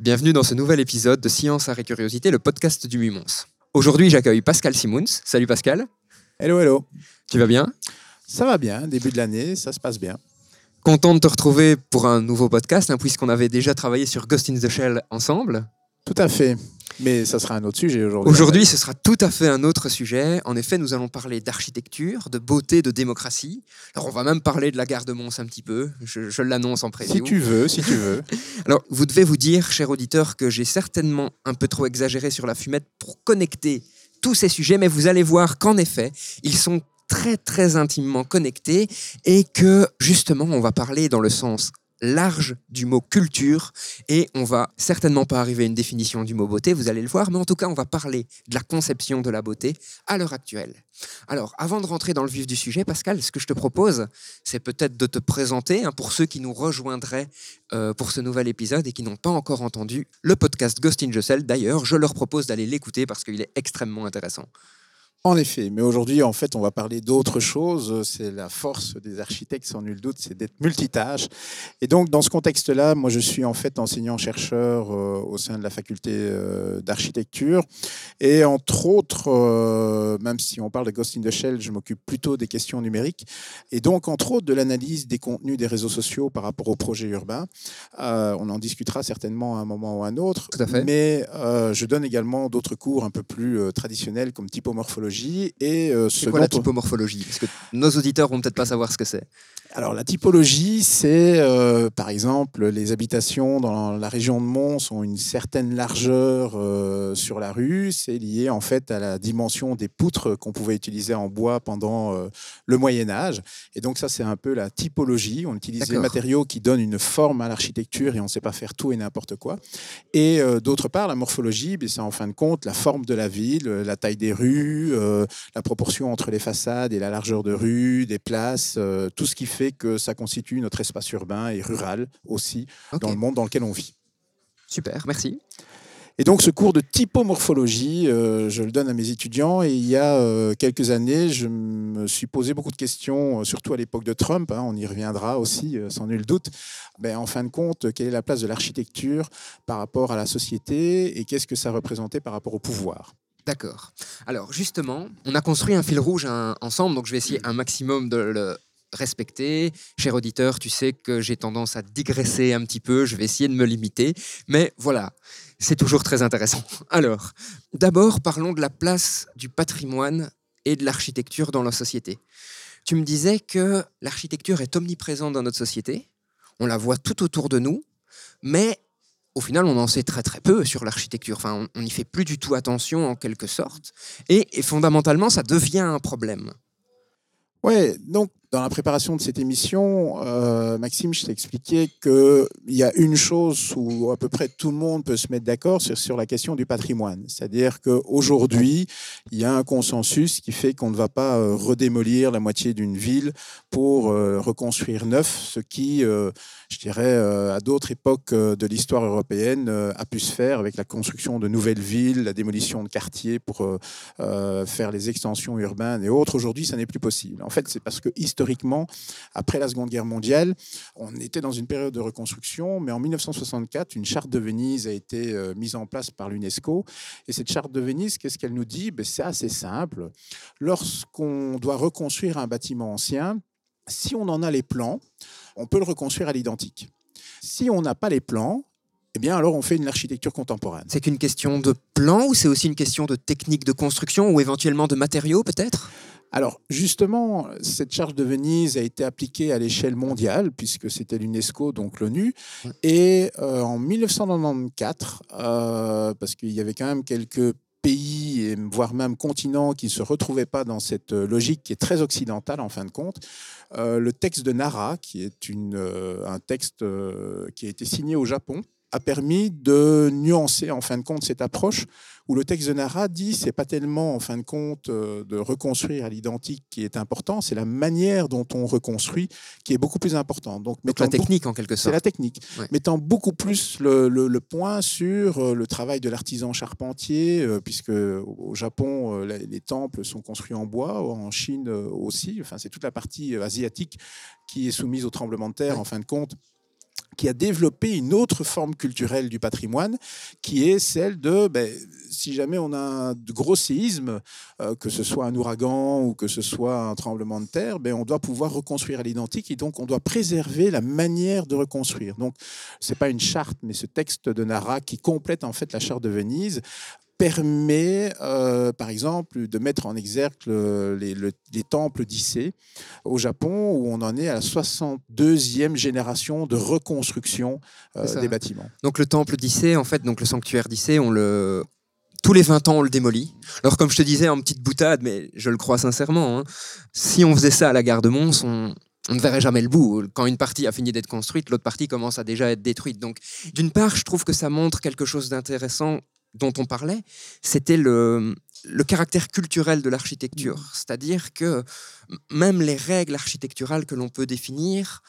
bienvenue dans ce nouvel épisode de Science, Art et Curiosité, le podcast du Mumons. Aujourd'hui, j'accueille Pascal Simons. Salut Pascal, Hello, hello. tu vas bien? Ça va bien, début de l'année, ça se passe bien. Content de te retrouver pour un nouveau podcast, hein, puisqu'on avait déjà travaillé sur Ghost in the Shell ensemble. Tout à fait. Mais ça sera un autre sujet aujourd'hui. Aujourd'hui, ce sera tout à fait un autre sujet. En effet, nous allons parler d'architecture, de beauté, de démocratie. Alors, on va même parler de la gare de Mons un petit peu. Je, je l'annonce en preview. Si tu veux, si tu veux. Alors, vous devez vous dire, cher auditeur, que j'ai certainement un peu trop exagéré sur la fumette pour connecter tous ces sujets, mais vous allez voir qu'en effet, ils sont très très intimement connectés et que justement, on va parler dans le sens large du mot culture et on va certainement pas arriver à une définition du mot beauté, vous allez le voir, mais en tout cas, on va parler de la conception de la beauté à l'heure actuelle. Alors, avant de rentrer dans le vif du sujet, Pascal, ce que je te propose, c'est peut-être de te présenter hein, pour ceux qui nous rejoindraient euh, pour ce nouvel épisode et qui n'ont pas encore entendu le podcast Ghost in. D'ailleurs, je leur propose d'aller l'écouter parce qu'il est extrêmement intéressant. En effet, mais aujourd'hui, en fait, on va parler d'autre chose. C'est la force des architectes, sans nul doute, c'est d'être multitâche. Et donc, dans ce contexte-là, moi, je suis en fait enseignant-chercheur euh, au sein de la faculté euh, d'architecture. Et entre autres, euh, même si on parle de Ghost in the Shell, je m'occupe plutôt des questions numériques. Et donc, entre autres, de l'analyse des contenus des réseaux sociaux par rapport aux projets urbains. On en discutera certainement à un moment ou à un autre. Tout à fait. Mais je donne également d'autres cours un peu plus traditionnels comme typomorphologie et euh, ce quoi la typomorphologie Parce que nos auditeurs vont peut-être pas savoir ce que c'est. Alors la typologie, c'est euh, par exemple les habitations dans la région de Mons ont une certaine largeur euh, sur la rue. C'est lié en fait à la dimension des poutres qu'on pouvait utiliser en bois pendant le Moyen Âge. Et donc ça, c'est un peu la typologie. On utilise D'accord. matériaux qui donnent une forme à l'architecture et on ne sait pas faire tout et n'importe quoi. Et d'autre part, la morphologie, ben, c'est en fin de compte la forme de la ville, la taille des rues, euh, la proportion entre les façades et la largeur de rue, des places, euh, tout ce qui fait que ça constitue notre espace urbain et rural aussi dans le monde dans lequel on vit. super, merci. Et donc ce cours de typomorphologie, euh, je le donne à mes étudiants et il y a euh, quelques années, je me suis posé beaucoup de questions, surtout à l'époque de Trump, hein, on y reviendra aussi euh, sans nul doute. Ben, en fin de compte, quelle est la place de l'architecture par rapport à la société et qu'est-ce que ça représentait par rapport au pouvoir? D'accord. Alors justement, on a construit un fil rouge ensemble, donc je vais essayer un maximum de le respecter. Cher auditeur, tu sais que j'ai tendance à digresser un petit peu, je vais essayer de me limiter, mais voilà, c'est toujours très intéressant. Alors, d'abord, parlons de la place du patrimoine et de l'architecture dans la société. Tu me disais que l'architecture est omniprésente dans notre société, on la voit tout autour de nous, mais au final, on en sait très très peu sur l'architecture. Enfin, on n'y fait plus du tout attention en quelque sorte. Et, et fondamentalement, ça devient un problème. Ouais, donc dans la préparation de cette émission, euh, Maxime, je t'ai expliqué qu'il y a une chose où à peu près tout le monde peut se mettre d'accord sur, sur la question du patrimoine. C'est-à-dire qu'aujourd'hui, il y a un consensus qui fait qu'on ne va pas euh, redémolir la moitié d'une ville pour euh, reconstruire neuf, ce qui, je dirais, à d'autres époques de l'histoire européenne a pu se faire avec la construction de nouvelles villes, la démolition de quartiers pour faire les extensions urbaines et autres. Aujourd'hui, ça n'est plus possible. En fait, c'est parce que après la Seconde Guerre mondiale, on était dans une période de reconstruction, mais en 1964, une charte de Venise a été euh, mise en place par l'UNESCO. Et cette charte de Venise, qu'est-ce qu'elle nous dit? Ben, C'est assez simple. Lorsqu'on doit reconstruire un bâtiment ancien, si on en a les plans, on peut le reconstruire à l'identique. Si on n'a pas les plans, eh bien alors on fait une architecture contemporaine. C'est qu'une question de plan ou c'est aussi une question de technique de construction ou éventuellement de matériaux peut-être? Alors justement, cette charte de Venise a été appliquée à l'échelle mondiale, puisque c'était l'UNESCO, donc l'ONU. Et euh, en 1994, euh, parce qu'il y avait quand même quelques pays, et voire même continents, qui ne se retrouvaient pas dans cette euh, logique qui est très occidentale en fin de compte, euh, le texte de Nara, qui est une, un texte qui a été signé au Japon, a permis de nuancer en fin de compte cette approche où le texte de Nara dit c'est pas tellement en fin de compte euh, de reconstruire à l'identique qui est important, c'est la manière dont on reconstruit qui est beaucoup plus importante. Donc, Donc la technique en quelque sorte. C'est la technique, mettant beaucoup plus le, le, point sur euh, le travail de l'artisan charpentier, euh, puisque au Japon les temples sont construits en bois, en Chine aussi. Enfin c'est toute la partie asiatique qui est soumise au tremblement de terre en fin de compte qui a développé une autre forme culturelle du patrimoine, qui est celle de, ben, si jamais on a un gros séisme, euh, que ce soit un ouragan ou que ce soit un tremblement de terre, ben, on doit pouvoir reconstruire à l'identique et donc on doit préserver la manière de reconstruire. Donc, c'est pas une charte, mais ce texte de Nara qui complète en fait la charte de Venise permet, euh, par exemple, de mettre en exergue les, temples d'Issée au Japon, où on en est à la 62e génération de reconstruction euh, des bâtiments. Donc le temple d'Issée, en fait, donc le sanctuaire d'Issée, on le, tous les 20 ans, on le démolit. Alors, comme je te disais en petite boutade, mais je le crois sincèrement, hein, si on faisait ça à la gare de Mons, on, on ne verrait jamais le bout. Quand une partie a fini d'être construite, l'autre partie commence à déjà être détruite. Donc, d'une part, je trouve que ça montre quelque chose d'intéressant dont on parlait, c'était le, caractère culturel de l'architecture. Mmh. C'est-à-dire que même les règles architecturales que l'on peut définir,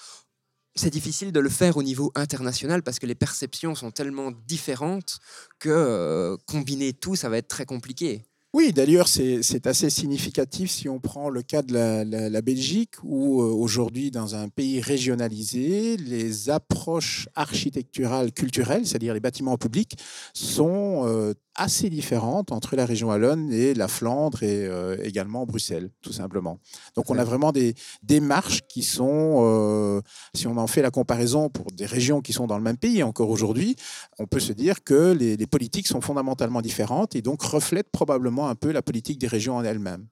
c'est difficile de le faire au niveau international parce que les perceptions sont tellement différentes que euh, combiner tout, ça va être très compliqué. Oui, d'ailleurs, c'est assez significatif si on prend le cas de la, Belgique, où euh, aujourd'hui, dans un pays régionalisé, les approches architecturales culturelles, c'est-à-dire les bâtiments publics, sont euh, assez différentes entre la région Wallonne et la Flandre et euh, également Bruxelles, tout simplement. Donc on a vraiment des démarches qui sont, euh, si on en fait la comparaison pour des régions qui sont dans le même pays encore aujourd'hui, on peut se dire que les, les politiques sont fondamentalement différentes et donc reflètent probablement un peu la politique des régions en elles-mêmes.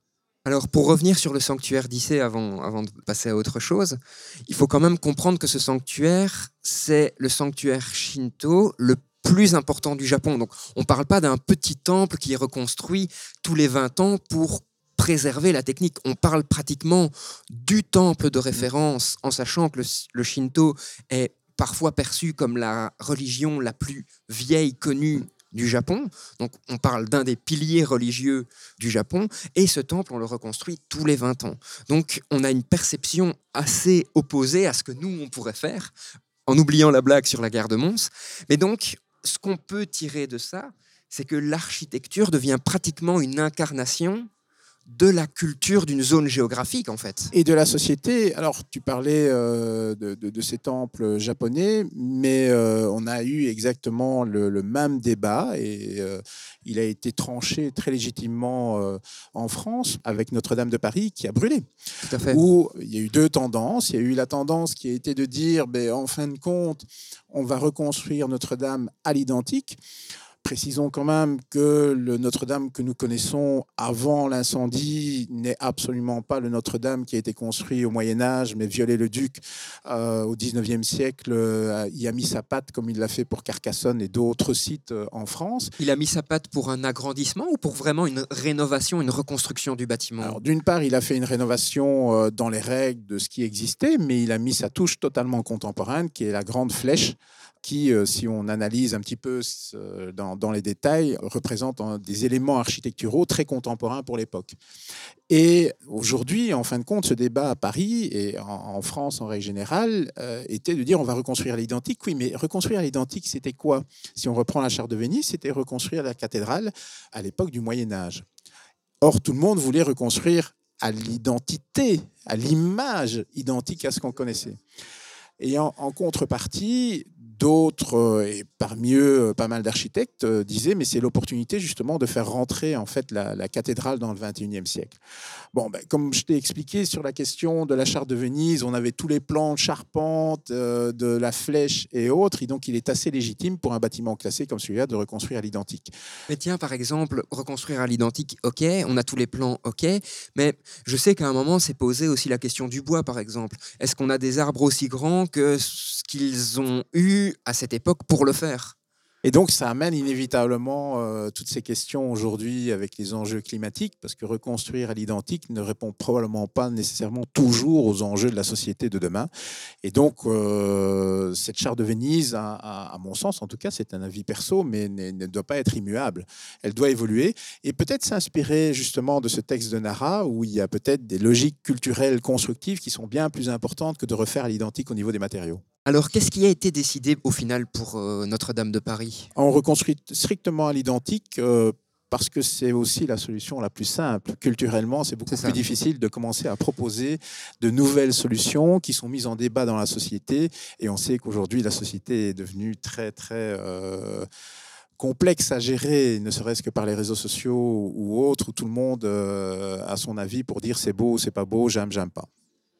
Alors pour revenir sur le sanctuaire d'Issée avant, avant de passer à autre chose, il faut quand même comprendre que ce sanctuaire, c'est le sanctuaire Shinto le plus important du Japon. Donc on ne parle pas d'un petit temple qui est reconstruit tous les 20 ans pour préserver la technique. On parle pratiquement du temple de référence en sachant que le, Shinto est parfois perçu comme la religion la plus vieille connue du Japon. Donc on parle d'un des piliers religieux du Japon et ce temple on le reconstruit tous les 20 ans. Donc on a une perception assez opposée à ce que nous on pourrait faire en oubliant la blague sur la gare de Mons. Mais donc ce qu'on peut tirer de ça, c'est que l'architecture devient pratiquement une incarnation de la culture d'une zone géographique, en fait. Et de la société. Alors, tu parlais euh, de, ces temples japonais, mais euh, on a eu exactement le, même débat et euh, il a été tranché très légitimement en France avec Notre-Dame de Paris qui a brûlé. Tout à fait. Où il y a eu deux tendances. Il y a eu la tendance qui a été de dire, ben, en fin de compte, on va reconstruire Notre-Dame à l'identique. Précisons quand même que le Notre-Dame que nous connaissons avant l'incendie n'est absolument pas le Notre-Dame qui a été construit au Moyen Âge, mais Viollet-le-Duc euh, au 19e siècle euh, y a mis sa patte comme il l'a fait pour Carcassonne et d'autres sites euh, en France. Il a mis sa patte pour un agrandissement ou pour vraiment une rénovation, une reconstruction du bâtiment? D'une part, il a fait une rénovation dans les règles de ce qui existait, mais il a mis sa touche totalement contemporaine, qui est la grande flèche qui, euh, si on analyse un petit peu dans, les détails, représente des éléments architecturaux très contemporains pour l'époque. Et aujourd'hui, en fin de compte, ce débat à Paris et en, France en règle générale euh, était de dire on va reconstruire l'identique. Oui, mais reconstruire l'identique, c'était quoi? Si on reprend la charte de Venise, c'était reconstruire la cathédrale à l'époque du Moyen Âge. Or, tout le monde voulait reconstruire à l'identité, à l'image identique à ce qu'on connaissait. Et en, contrepartie, d'autres, euh, et parmi eux pas mal d'architectes, euh, disaient mais c'est l'opportunité justement de faire rentrer en fait la, cathédrale dans le 21e siècle. Bon, ben, comme je t'ai expliqué sur la question de la charte de Venise, on avait tous les plans de charpente, euh, de la flèche et autres, et donc il est assez légitime pour un bâtiment classé comme celui-là de reconstruire à l'identique. Mais tiens, par exemple, reconstruire à l'identique, ok, on a tous les plans, ok, mais je sais qu'à un moment s'est posé aussi la question du bois, par exemple. Est-ce qu'on a des arbres aussi grands que ce qu'ils ont eu à cette époque pour le faire. Et donc, ça amène inévitablement euh, toutes ces questions aujourd'hui avec les enjeux climatiques, parce que reconstruire à l'identique ne répond probablement pas nécessairement toujours aux enjeux de la société de demain. Et donc, euh, cette charte de Venise, à, mon sens, en tout cas, c'est un avis perso, mais ne, ne, doit pas être immuable. Elle doit évoluer et peut-être s'inspirer justement de ce texte de Nara, où il y a peut-être des logiques culturelles constructives qui sont bien plus importantes que de refaire à l'identique au niveau des matériaux. Alors, qu'est-ce qui a été décidé au final pour euh, Notre-Dame de Paris? On reconstruit strictement à l'identique. Euh, parce que c'est aussi la solution la plus simple. Culturellement, c'est beaucoup plus difficile de commencer à proposer de nouvelles solutions qui sont mises en débat dans la société. Et on sait qu'aujourd'hui, la société est devenue très, très euh, complexe à gérer, ne serait-ce que par les réseaux sociaux ou autres, où tout le monde a son avis pour dire c'est beau, c'est pas beau, j'aime, j'aime pas.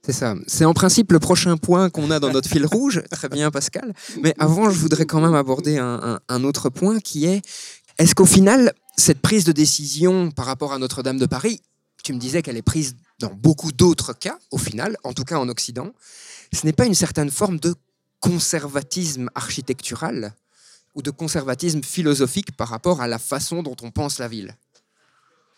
C'est ça. C'est en principe le prochain point qu'on a dans notre fil rouge. Très bien, Pascal. Mais avant, je voudrais quand même aborder un, autre point qui est est-ce qu'au final, cette prise de décision par rapport à Notre-Dame de Paris, tu me disais qu'elle est prise dans beaucoup d'autres cas, au final, en tout cas en Occident, ce n'est pas une certaine forme de conservatisme architectural ou de conservatisme philosophique par rapport à la façon dont on pense la ville?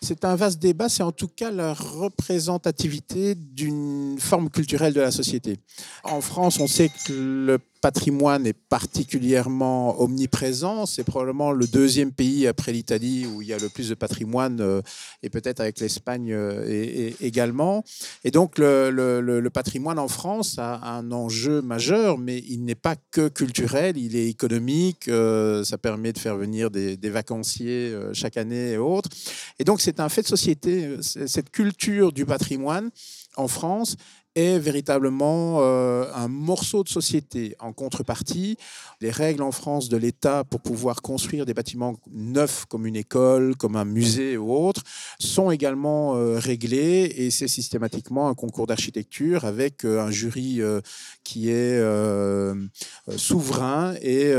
C'est un vaste débat, c'est en tout cas la représentativité d'une forme culturelle de la société. En France, on sait que le patrimoine est particulièrement omniprésent. C'est probablement le deuxième pays après l'Italie où il y a le plus de patrimoine, euh, et peut-être avec l'Espagne euh, également. Et donc le, patrimoine en France a un enjeu majeur, mais il n'est pas que culturel, il est économique. Euh, ça permet de faire venir des, des vacanciers chaque année et autres. Et donc c'est un fait de société, cette culture du patrimoine en France est véritablement euh, un morceau de société. En contrepartie, les règles en France de l'État pour pouvoir construire des bâtiments neufs comme une école, comme un musée ou autre, sont également euh, réglées et c'est systématiquement un concours d'architecture avec euh, un jury qui est souverain et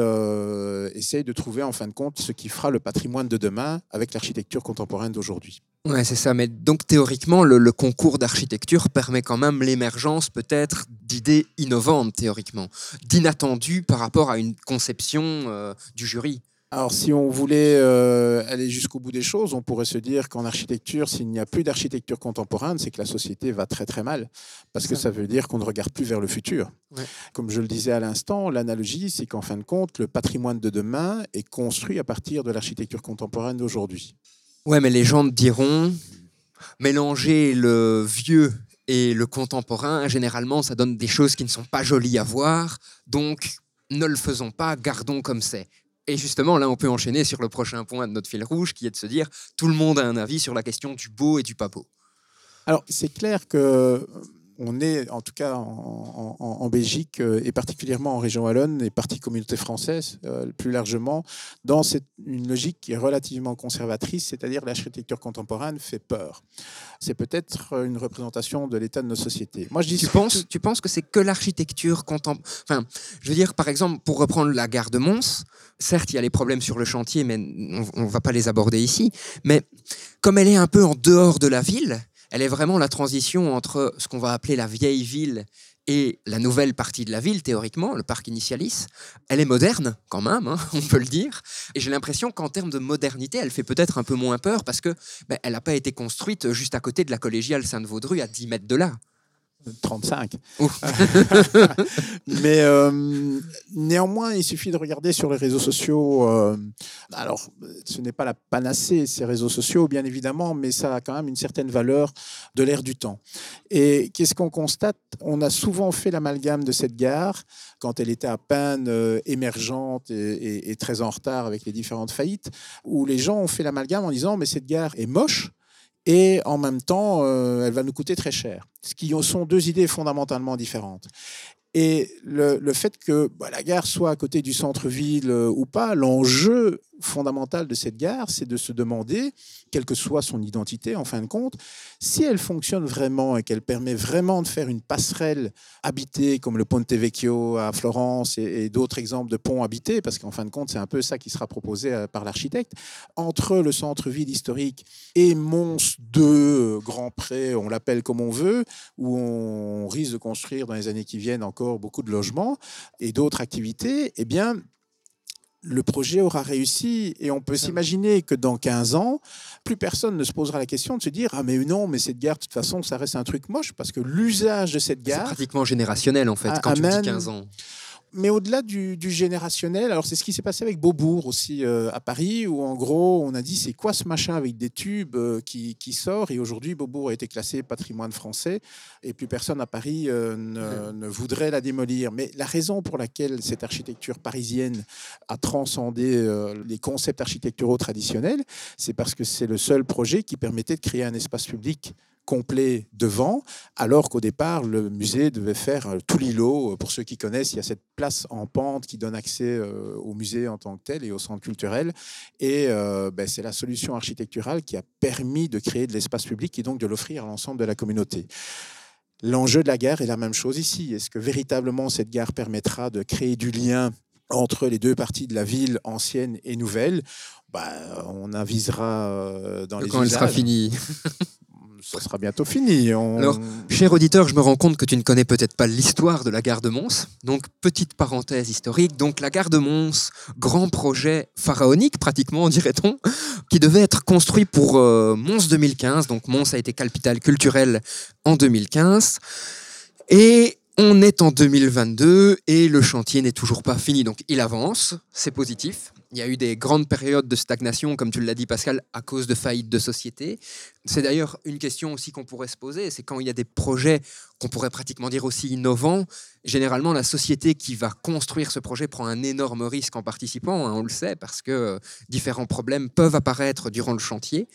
essaye de trouver en fin de compte ce qui fera le patrimoine de demain avec l'architecture contemporaine d'aujourd'hui. Ouais, c'est ça. Mais donc théoriquement, le, le concours d'architecture permet quand même l'émergence peut-être d'idées innovantes théoriquement, d'inattendus par rapport à une conception euh, du jury. Alors, si on voulait euh, aller jusqu'au bout des choses, on pourrait se dire qu'en architecture, s'il n'y a plus d'architecture contemporaine, c'est que la société va très très mal, parce que ça veut dire qu'on ne regarde plus vers le futur. Ouais. Comme je le disais à l'instant, l'analogie, c'est qu'en fin de compte, le patrimoine de demain est construit à partir de l'architecture contemporaine d'aujourd'hui. Ouais, mais les gens diront mélanger le vieux et le contemporain, généralement, ça donne des choses qui ne sont pas jolies à voir. Donc, ne le faisons pas, gardons comme c'est. Et justement, là, on peut enchaîner sur le prochain point de notre fil rouge, qui est de se dire, tout le monde a un avis sur la question du beau et du pas beau. Alors, c'est clair que on est, en tout cas en, Belgique euh, et particulièrement en région Wallonne et partie communauté française euh, plus largement, dans cette, une logique qui est relativement conservatrice, c'est-à-dire l'architecture contemporaine fait peur. C'est peut-être une représentation de l'état de nos sociétés. Moi, je dis. Tu penses, tu penses que c'est que l'architecture contemporaine Enfin, je veux dire, par exemple, pour reprendre la gare de Mons, certes, il y a les problèmes sur le chantier, mais on ne va pas les aborder ici. Mais comme elle est un peu en dehors de la ville, elle est vraiment la transition entre ce qu'on va appeler la vieille ville et la nouvelle partie de la ville, théoriquement, le parc initialis. Elle est moderne, quand même, hein, on peut le dire. Et j'ai l'impression qu'en termes de modernité, elle fait peut-être un peu moins peur parce que ben, elle n'a pas été construite juste à côté de la collégiale Sainte-Vaudru, à 10 mètres de là. 35. Mais euh, néanmoins, il suffit de regarder sur les réseaux sociaux. Euh, alors, ce n'est pas la panacée, ces réseaux sociaux, bien évidemment, mais ça a quand même une certaine valeur de l'ère du temps. Et qu'est-ce qu'on constate? On a souvent fait l'amalgame de cette gare quand elle était à peine euh, émergente et, et très en retard avec les différentes faillites, où les gens ont fait l'amalgame en disant mais cette gare est moche et en même temps, euh, elle va nous coûter très cher. Ce qui sont deux idées fondamentalement différentes. Et le, le fait que bah, la gare soit à côté du centre-ville euh, ou pas, l'enjeu fondamental de cette gare, c'est de se demander, quelle que soit son identité en fin de compte, si elle fonctionne vraiment et qu'elle permet vraiment de faire une passerelle habitée comme le Ponte Vecchio à Florence et, d'autres exemples de ponts habités, parce qu'en fin de compte, c'est un peu ça qui sera proposé euh, par l'architecte, entre le centre-ville historique et Mons 2, Grand Pré, on l'appelle comme on veut, où on risque de construire dans les années qui viennent encore beaucoup de logements et d'autres activités, eh bien, le projet aura réussi et on peut s'imaginer que dans 15 ans, plus personne ne se posera la question de se dire ah mais non mais cette gare de toute façon ça reste un truc moche parce que l'usage de cette C'est gare pratiquement générationnel en fait, quand tu dis 15 ans. Mais au-delà du, du générationnel, alors c'est ce qui s'est passé avec Beaubourg aussi euh, à Paris, où en gros on a dit c'est quoi ce machin avec des tubes euh, qui, qui sort, et aujourd'hui Beaubourg a été classé patrimoine français, et plus personne à Paris euh, ne, ne voudrait la démolir. Mais la raison pour laquelle cette architecture parisienne a transcendé les concepts architecturaux traditionnels, c'est parce que c'est le seul projet qui permettait de créer un espace public complet devant, alors qu'au départ, le musée devait faire euh, tout l'îlot. Pour ceux qui connaissent, il y a cette place en pente qui donne accès euh, au musée en tant que tel et au centre culturel. Et euh, ben, c'est la solution architecturale qui a permis de créer de l'espace public et donc de l'offrir à l'ensemble de la communauté. L'enjeu de la gare est la même chose ici. Est-ce que véritablement cette gare permettra de créer du lien entre les deux parties de la ville ancienne et nouvelle? Bah, On avisera dans les Quand elle sera finie. Ce sera bientôt fini. Alors, Cher auditeur, je me rends compte que tu ne connais peut-être pas l'histoire de la gare de Mons. Donc, petite parenthèse historique. Donc, la gare de Mons, grand projet pharaonique, pratiquement, dirait-on, qui devait être construit pour euh, Mons 2015. Donc, Mons a été capitale culturelle en 2015. Et on est en 2022 et le chantier n'est toujours pas fini. Donc, il avance, c'est positif. Il y a eu des grandes périodes de stagnation, comme tu l'as dit, Pascal, à cause de faillites de sociétés. C'est d'ailleurs une question aussi qu'on pourrait se poser, c'est quand il y a des projets qu'on pourrait pratiquement dire aussi innovants, généralement la société qui va construire ce projet prend un énorme risque en participant, hein, on le sait, parce que euh, différents problèmes peuvent apparaître durant le chantier.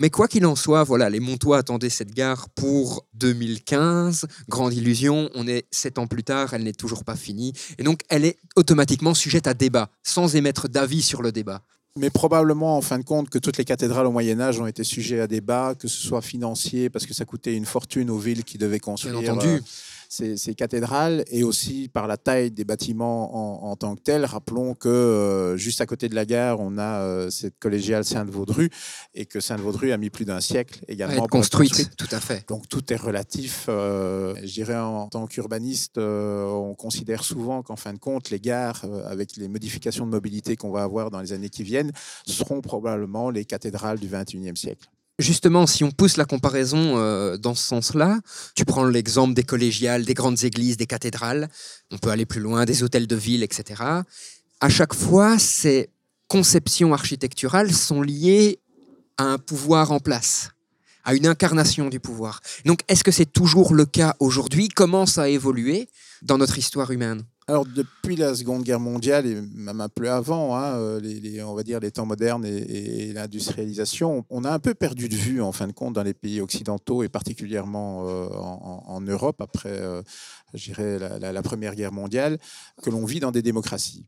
Mais quoi qu'il en soit, voilà, les Montois attendaient cette gare pour 2015, grande illusion, on est sept ans plus tard, elle n'est toujours pas finie, et donc elle est automatiquement sujette à débat, sans émettre d'avis sur le débat. Mais probablement, en fin de compte, que toutes les cathédrales au Moyen Âge ont été sujets à débat, que ce soit financier, parce que ça coûtait une fortune aux villes qui devaient construire Bien entendu. Ces, ces cathédrales, et aussi par la taille des bâtiments en, en tant que tels. Rappelons que euh, juste à côté de la gare, on a euh, cette collégiale Sainte-Vaudru, et que Sainte-Vaudru a mis plus d'un siècle À également pour être construite, tout à fait. Donc tout est relatif. euh, je dirais en tant qu'urbaniste, euh, on considère souvent qu'en fin de compte, les gares, euh, avec les modifications de mobilité qu'on va avoir dans les années qui viennent, seront probablement les cathédrales du 21e siècle. Justement, si on pousse la comparaison euh, dans ce sens-là, tu prends l'exemple des collégiales, des grandes églises, des cathédrales, on peut aller plus loin, des hôtels de ville, etc. À chaque fois, ces conceptions architecturales sont liées à un pouvoir en place, à une incarnation du pouvoir. Donc, est-ce que c'est toujours le cas aujourd'hui? Comment ça a évolué dans notre histoire humaine? Alors depuis la Seconde Guerre mondiale et même un peu avant, hein, euh, les, on va dire les temps modernes et, l'industrialisation, on a un peu perdu de vue en fin de compte dans les pays occidentaux et particulièrement euh, en, Europe après, euh, la, la- Première Guerre mondiale, que l'on vit dans des démocraties.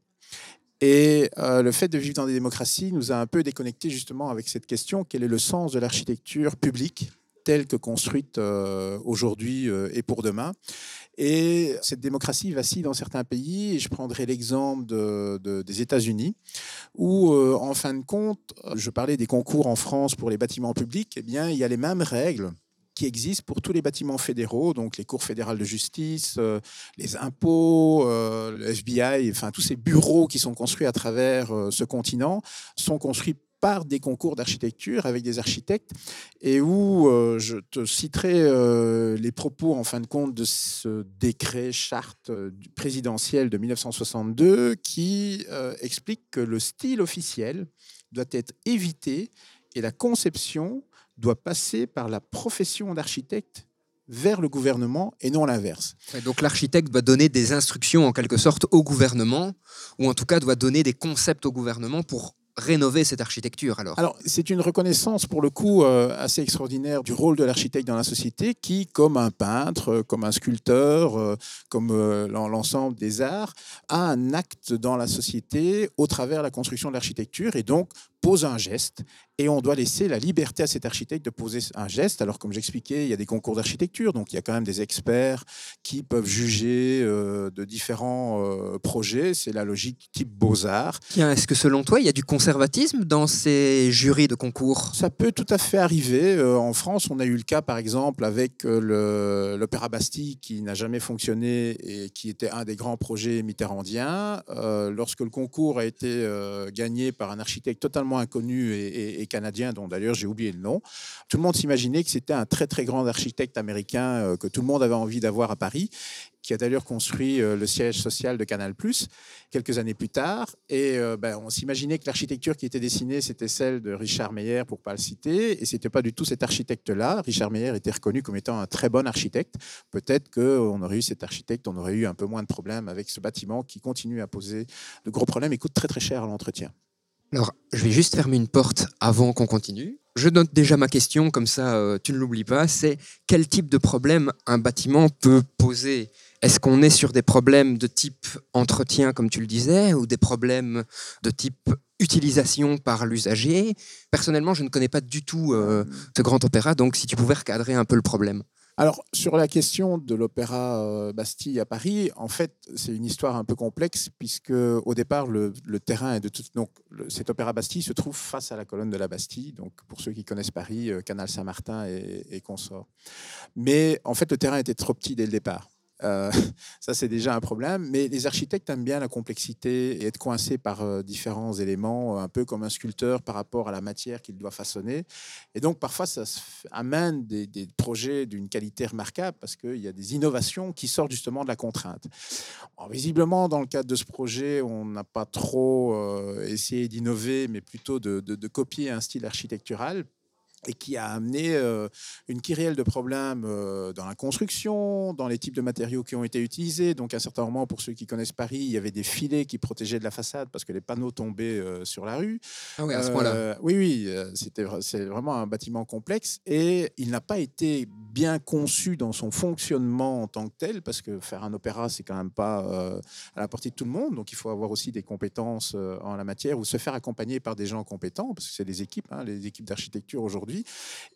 Et euh, le fait de vivre dans des démocraties nous a un peu déconnectés justement avec cette question quel est le sens de l'architecture publique telle que construite aujourd'hui et pour demain? Et cette démocratie vacille dans certains pays. Et je prendrai l'exemple de- de- des États-Unis, où, euh, en fin de compte, je parlais des concours en France pour les bâtiments publics. Eh bien, il y a les mêmes règles qui existent pour tous les bâtiments fédéraux, donc les cours fédérales de justice, euh, les impôts, euh, le FBI, enfin tous ces bureaux qui sont construits à travers euh, ce continent sont construits par des concours d'architecture avec des architectes et où euh, je te citerai euh, les propos en fin de compte de ce décret charte euh, présidentiel de 1962 qui explique que le style officiel doit être évité et la conception doit passer par la profession d'architecte vers le gouvernement et non l'inverse. Donc l'architecte doit donner des instructions en quelque sorte au gouvernement, ou en tout cas doit donner des concepts au gouvernement pour rénover cette architecture alors? Alors, c'est une reconnaissance pour le coup euh, assez extraordinaire du rôle de l'architecte dans la société qui, comme un peintre, euh, comme un sculpteur, euh, comme l'en- l'ensemble des arts, a un acte dans la société au travers de la construction de l'architecture et donc pose un geste et on doit laisser la liberté à cet architecte de poser un geste. Alors, comme j'expliquais, il y a des concours d'architecture, donc il y a quand même des experts qui peuvent juger euh, de différents euh, projets. C'est la logique type Beaux-Arts. Est-ce que selon toi, il y a du conservatisme dans ces jurys de concours? Ça peut tout à fait arriver. Euh, en France, on a eu le cas, par exemple, avec l'Opéra Bastille, qui n'a jamais fonctionné et qui était un des grands projets mitterrandiens. lorsque le concours a été gagné par un architecte totalement inconnu et, canadien, dont d'ailleurs j'ai oublié le nom. Tout le monde s'imaginait que c'était un très très grand architecte américain euh, que tout le monde avait envie d'avoir à Paris qui a d'ailleurs construit euh, le siège social de Canal+, quelques années plus tard. Et euh, ben, on s'imaginait que l'architecture qui était dessinée, c'était celle de Richard Meyer, pour ne pas le citer, et ce n'était pas du tout cet architecte-là. Richard Meyer était reconnu comme étant un très bon architecte. Peut-être qu'on aurait eu cet architecte, on aurait eu un peu moins de problèmes avec ce bâtiment qui continue à poser de gros problèmes et coûte très très cher à l'entretien. Alors, je vais juste fermer une porte avant qu'on continue. Je note déjà ma question, comme ça euh, tu ne l'oublies pas, c'est quel type de problème un bâtiment peut poser? Est-ce qu'on est sur des problèmes de type entretien, comme tu le disais, ou des problèmes de type utilisation par l'usager? Personnellement, je ne connais pas du tout euh, ce grand opéra, donc si tu pouvais recadrer un peu le problème. Alors, sur la question de l'Opéra euh, Bastille à Paris, en fait, c'est une histoire un peu complexe, puisque au départ, le, terrain est de tout. Donc, cet Opéra Bastille se trouve face à la colonne de la Bastille. Donc, pour ceux qui connaissent Paris, euh, Canal Saint-Martin et, et consorts. Mais en fait, le terrain était trop petit dès le départ. Euh, ça, c'est déjà un problème. Mais les architectes aiment bien la complexité et être coincés par euh, différents éléments, euh, un peu comme un sculpteur par rapport à la matière qu'il doit façonner. Et donc, parfois, ça amène des, projets d'une qualité remarquable parce qu'il y a des innovations qui sortent justement de la contrainte. visiblement, dans le cadre de ce projet, on n'a pas trop essayé d'innover, mais plutôt de, de copier un style architectural et qui a amené euh, une kyrielle de problèmes euh, dans la construction, dans les types de matériaux qui ont été utilisés. Donc, à un certain moment, pour ceux qui connaissent Paris, il y avait des filets qui protégeaient de la façade parce que les panneaux tombaient euh, sur la rue. Ah oui, à ce point-là. oui, oui, c'était c'est vraiment un bâtiment complexe et il n'a pas été bien conçu dans son fonctionnement en tant que tel parce que faire un opéra, c'est quand même pas à la portée de tout le monde. Donc, il faut avoir aussi des compétences en la matière ou se faire accompagner par des gens compétents parce que c'est des équipes, hein, les équipes d'architecture aujourd'hui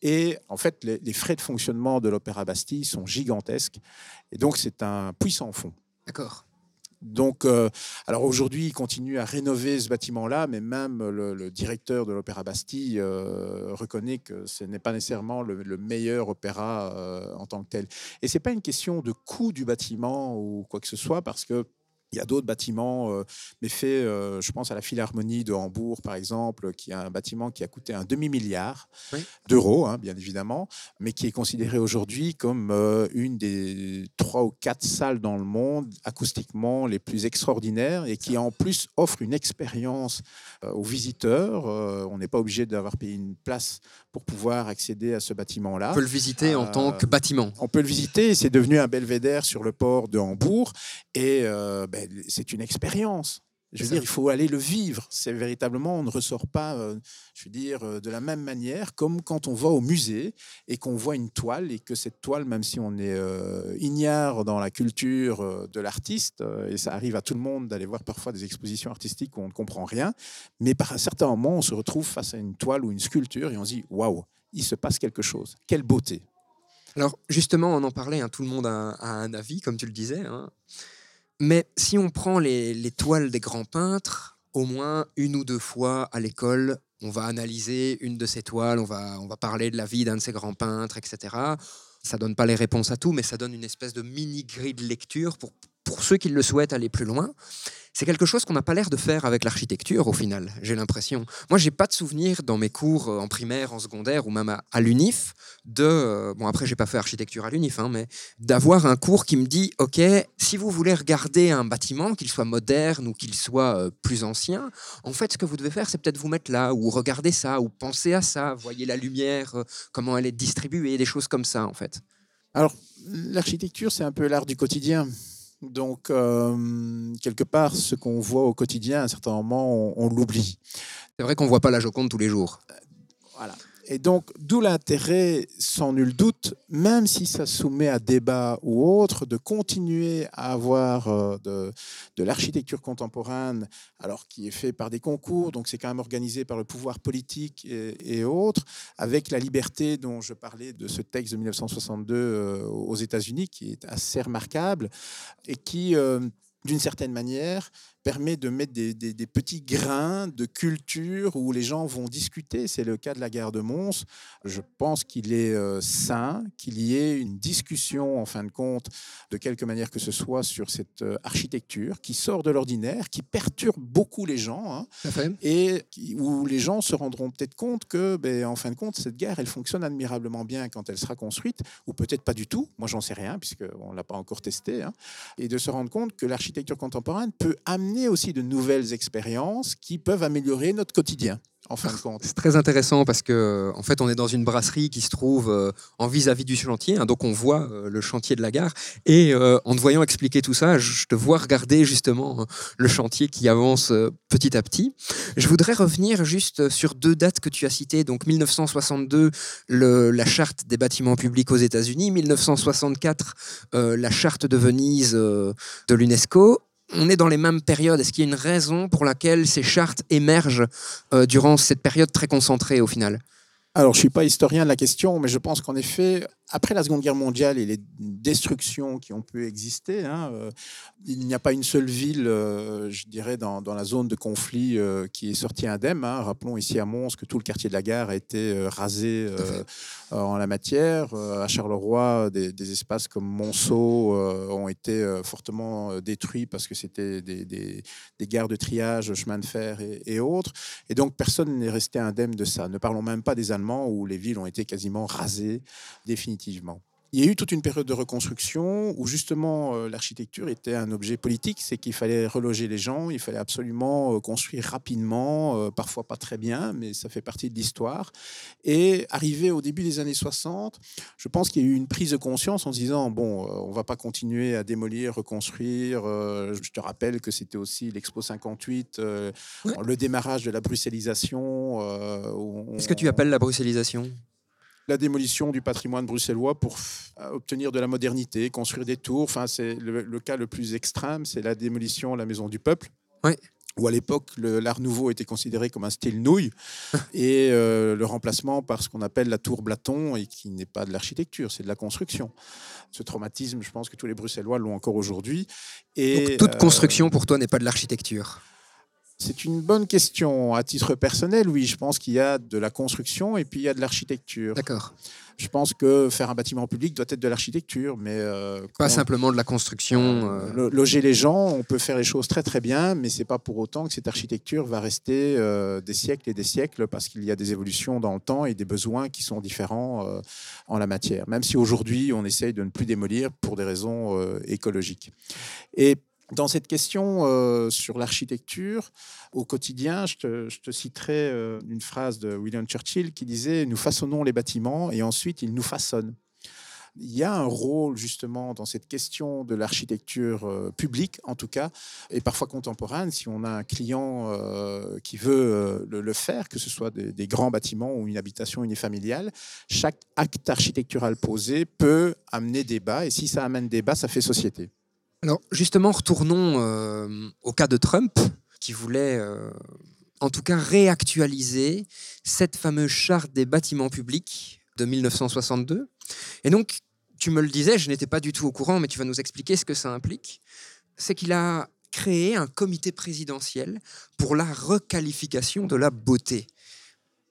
et en fait, les, frais de fonctionnement de l'Opéra Bastille sont gigantesques. Et donc, c'est un puissant fond. D'accord. Donc, euh, alors aujourd'hui, il continue à rénover ce bâtiment-là, mais même le, directeur de l'Opéra Bastille euh, reconnaît que ce n'est pas nécessairement le, meilleur opéra euh, en tant que tel. Et c'est pas une question de coût du bâtiment ou quoi que ce soit, parce que il y a d'autres bâtiments, euh, mais fait, euh, je pense à la Philharmonie de Hambourg, par exemple, qui est un bâtiment qui a coûté un demi-milliard d'euros, hein, bien évidemment, mais qui est considéré aujourd'hui comme euh, une des trois ou quatre salles dans le monde acoustiquement les plus extraordinaires et qui en plus offre une expérience aux visiteurs. on n'est pas obligé d'avoir payé une place pour pouvoir accéder à ce bâtiment-là. On peut le visiter en tant que bâtiment. On peut le visiter, c'est devenu un belvédère sur le port de Hambourg et ben, c'est une expérience. Je veux dire, il faut aller le vivre. C'est véritablement, on ne ressort pas, euh, je veux dire, euh, de la même manière, comme quand on va au musée et qu'on voit une toile et que cette toile, même si on est euh, ignare dans la culture de l'artiste, et ça arrive à tout le monde d'aller voir parfois des expositions artistiques où on ne comprend rien, mais par un certain moment, on se retrouve face à une toile ou une sculpture et on se dit, waouh, il se passe quelque chose. Quelle beauté. Alors justement, on en parlait, hein, tout le monde a, un avis, comme tu le disais. Hein. Mais si on prend les, toiles des grands peintres, au moins une ou deux fois à l'école, on va analyser une de ces toiles, on va, on va parler de la vie d'un de ces grands peintres, etc. Ça donne pas les réponses à tout, mais ça donne une espèce de mini grille de lecture pour, pour ceux qui le souhaitent aller plus loin c'est quelque chose qu'on n'a pas l'air de faire avec l'architecture au final, j'ai l'impression. Moi, j'ai pas de souvenir dans mes cours euh, en primaire, en secondaire ou même à, l'UNIF de. Euh, bon, après, j'ai pas fait architecture à l'UNIF, hein, mais d'avoir un cours qui me dit OK, si vous voulez regarder un bâtiment, qu'il soit moderne ou qu'il soit euh, plus ancien, en fait, ce que vous devez faire, c'est peut-être vous mettre là ou regarder ça ou penser à ça, voyez la lumière, comment elle est distribuée, des choses comme ça, en fait. Alors, l'architecture, c'est un peu l'art du quotidien. Donc, euh, quelque part, ce qu'on voit au quotidien, à un certain moment, on, l'oublie. C'est vrai qu'on ne voit pas la Joconde tous les jours. Voilà. Et donc, d'où l'intérêt, sans nul doute, même si ça soumet à débat ou autre, de continuer à avoir euh, de, l'architecture contemporaine, alors qui est fait par des concours, donc c'est quand même organisé par le pouvoir politique et, et autres, avec la liberté dont je parlais de ce texte de 1962 euh, aux États-Unis, qui est assez remarquable et qui, euh, d'une certaine manière, permet de mettre des, des- des petits grains de culture où les gens vont discuter. C'est le cas de la gare de Mons. Je pense qu'il est euh, sain qu'il y ait une discussion, en fin de compte, de quelque manière que ce soit, sur cette euh, architecture qui sort de l'ordinaire, qui perturbe beaucoup les gens. hein, et qui- où les gens se rendront peut-être compte que, ben, en fin de compte, cette gare, elle fonctionne admirablement bien quand elle sera construite, ou peut-être pas du tout. Moi, j'en sais rien, puisqu'on ne l'a pas encore testé. hein. Et de se rendre compte que l'architecture contemporaine peut amener aussi de nouvelles expériences qui peuvent améliorer notre quotidien, en fin de compte. C'est très intéressant parce que en fait on est dans une brasserie qui se trouve euh, en vis-à-vis du chantier, hein, donc on voit euh, le chantier de la gare et euh, en te voyant expliquer tout ça, je te vois regarder justement euh, le chantier qui avance euh, petit à petit. Je voudrais revenir juste sur deux dates que tu as citées, donc 1962 le- la charte des bâtiments publics aux États-Unis, 1964 euh, la charte de Venise euh, de l'UNESCO. On est dans les mêmes périodes. Est-ce qu'il y a une raison pour laquelle ces chartes émergent euh, durant cette période très concentrée au final? Alors, je ne suis pas historien de la question, mais je pense qu'en effet, après la Seconde Guerre mondiale et les destructions qui ont pu exister, hein, euh, il n'y a pas une seule ville, euh, je dirais, dans, dans la zone de conflit euh, qui est sortie indemne. hein. Rappelons ici à Mons que tout le quartier de la gare a été rasé en la matière. À Charleroi, des, des espaces comme Monceau ont été fortement détruits parce que c'était des, des- des gares de triage, chemin de fer et, et autres. Et donc, personne n'est resté indemne de ça. Ne parlons même pas des Allemands où les villes ont été quasiment rasées définitivement. Il y a eu toute une période de reconstruction où justement euh, l'architecture était un objet politique, c'est qu'il fallait reloger les gens, il fallait absolument euh, construire rapidement, euh, parfois pas très bien, mais ça fait partie de l'histoire. Et arrivé au début des années 60, je pense qu'il y a eu une prise de conscience en se disant bon, on va pas continuer à démolir, reconstruire. je te rappelle que c'était aussi l'Expo 58, euh, Ouais. le démarrage de la bruxellisation. Qu'est-ce que tu appelles la bruxellisation? La démolition du patrimoine bruxellois pour f- obtenir de la modernité, construire des tours. Enfin, c'est le, le cas le plus extrême, c'est la démolition de la maison du peuple. Ouais. Où à l'époque, l'art nouveau était considéré comme un style nouille et euh, le remplacement par ce qu'on appelle la tour Blaton et qui n'est pas de l'architecture, c'est de la construction. Ce traumatisme, je pense que tous les Bruxellois l'ont encore aujourd'hui. Et Donc toute euh, construction pour toi n'est pas de l'architecture. C'est une bonne question. À titre personnel, oui, je pense qu'il y a de la construction et puis il y a de l'architecture. D'accord. Je pense que faire un bâtiment public doit être de l'architecture, mais euh, Pas simplement de la construction. euh, Lo- Loger les gens, on peut faire les choses très très bien, mais c'est pas pour autant que cette architecture va rester euh, des siècles et des siècles parce qu'il y a des évolutions dans le temps et des besoins qui sont différents euh, en la matière. Même si aujourd'hui on essaye de ne plus démolir pour des raisons euh, écologiques. Et dans cette question euh, sur l'architecture, au quotidien, je te, citerai euh, une phrase de William Churchill qui disait Nous façonnons les bâtiments et ensuite ils nous façonnent. Il y a un rôle justement dans cette question de l'architecture euh, publique, en tout cas, et parfois contemporaine, si on a un client qui veut le, le faire, que ce soit des, des grands bâtiments ou une habitation unifamiliale, chaque acte architectural posé peut amener débat, et si ça amène débat, ça fait société. Alors justement, retournons euh, au cas de Trump, qui voulait euh, en tout cas réactualiser cette fameuse charte des bâtiments publics de 1962. Et donc, tu me le disais, je n'étais pas du tout au courant, mais tu vas nous expliquer ce que ça implique. C'est qu'il a créé un comité présidentiel pour la requalification de la beauté.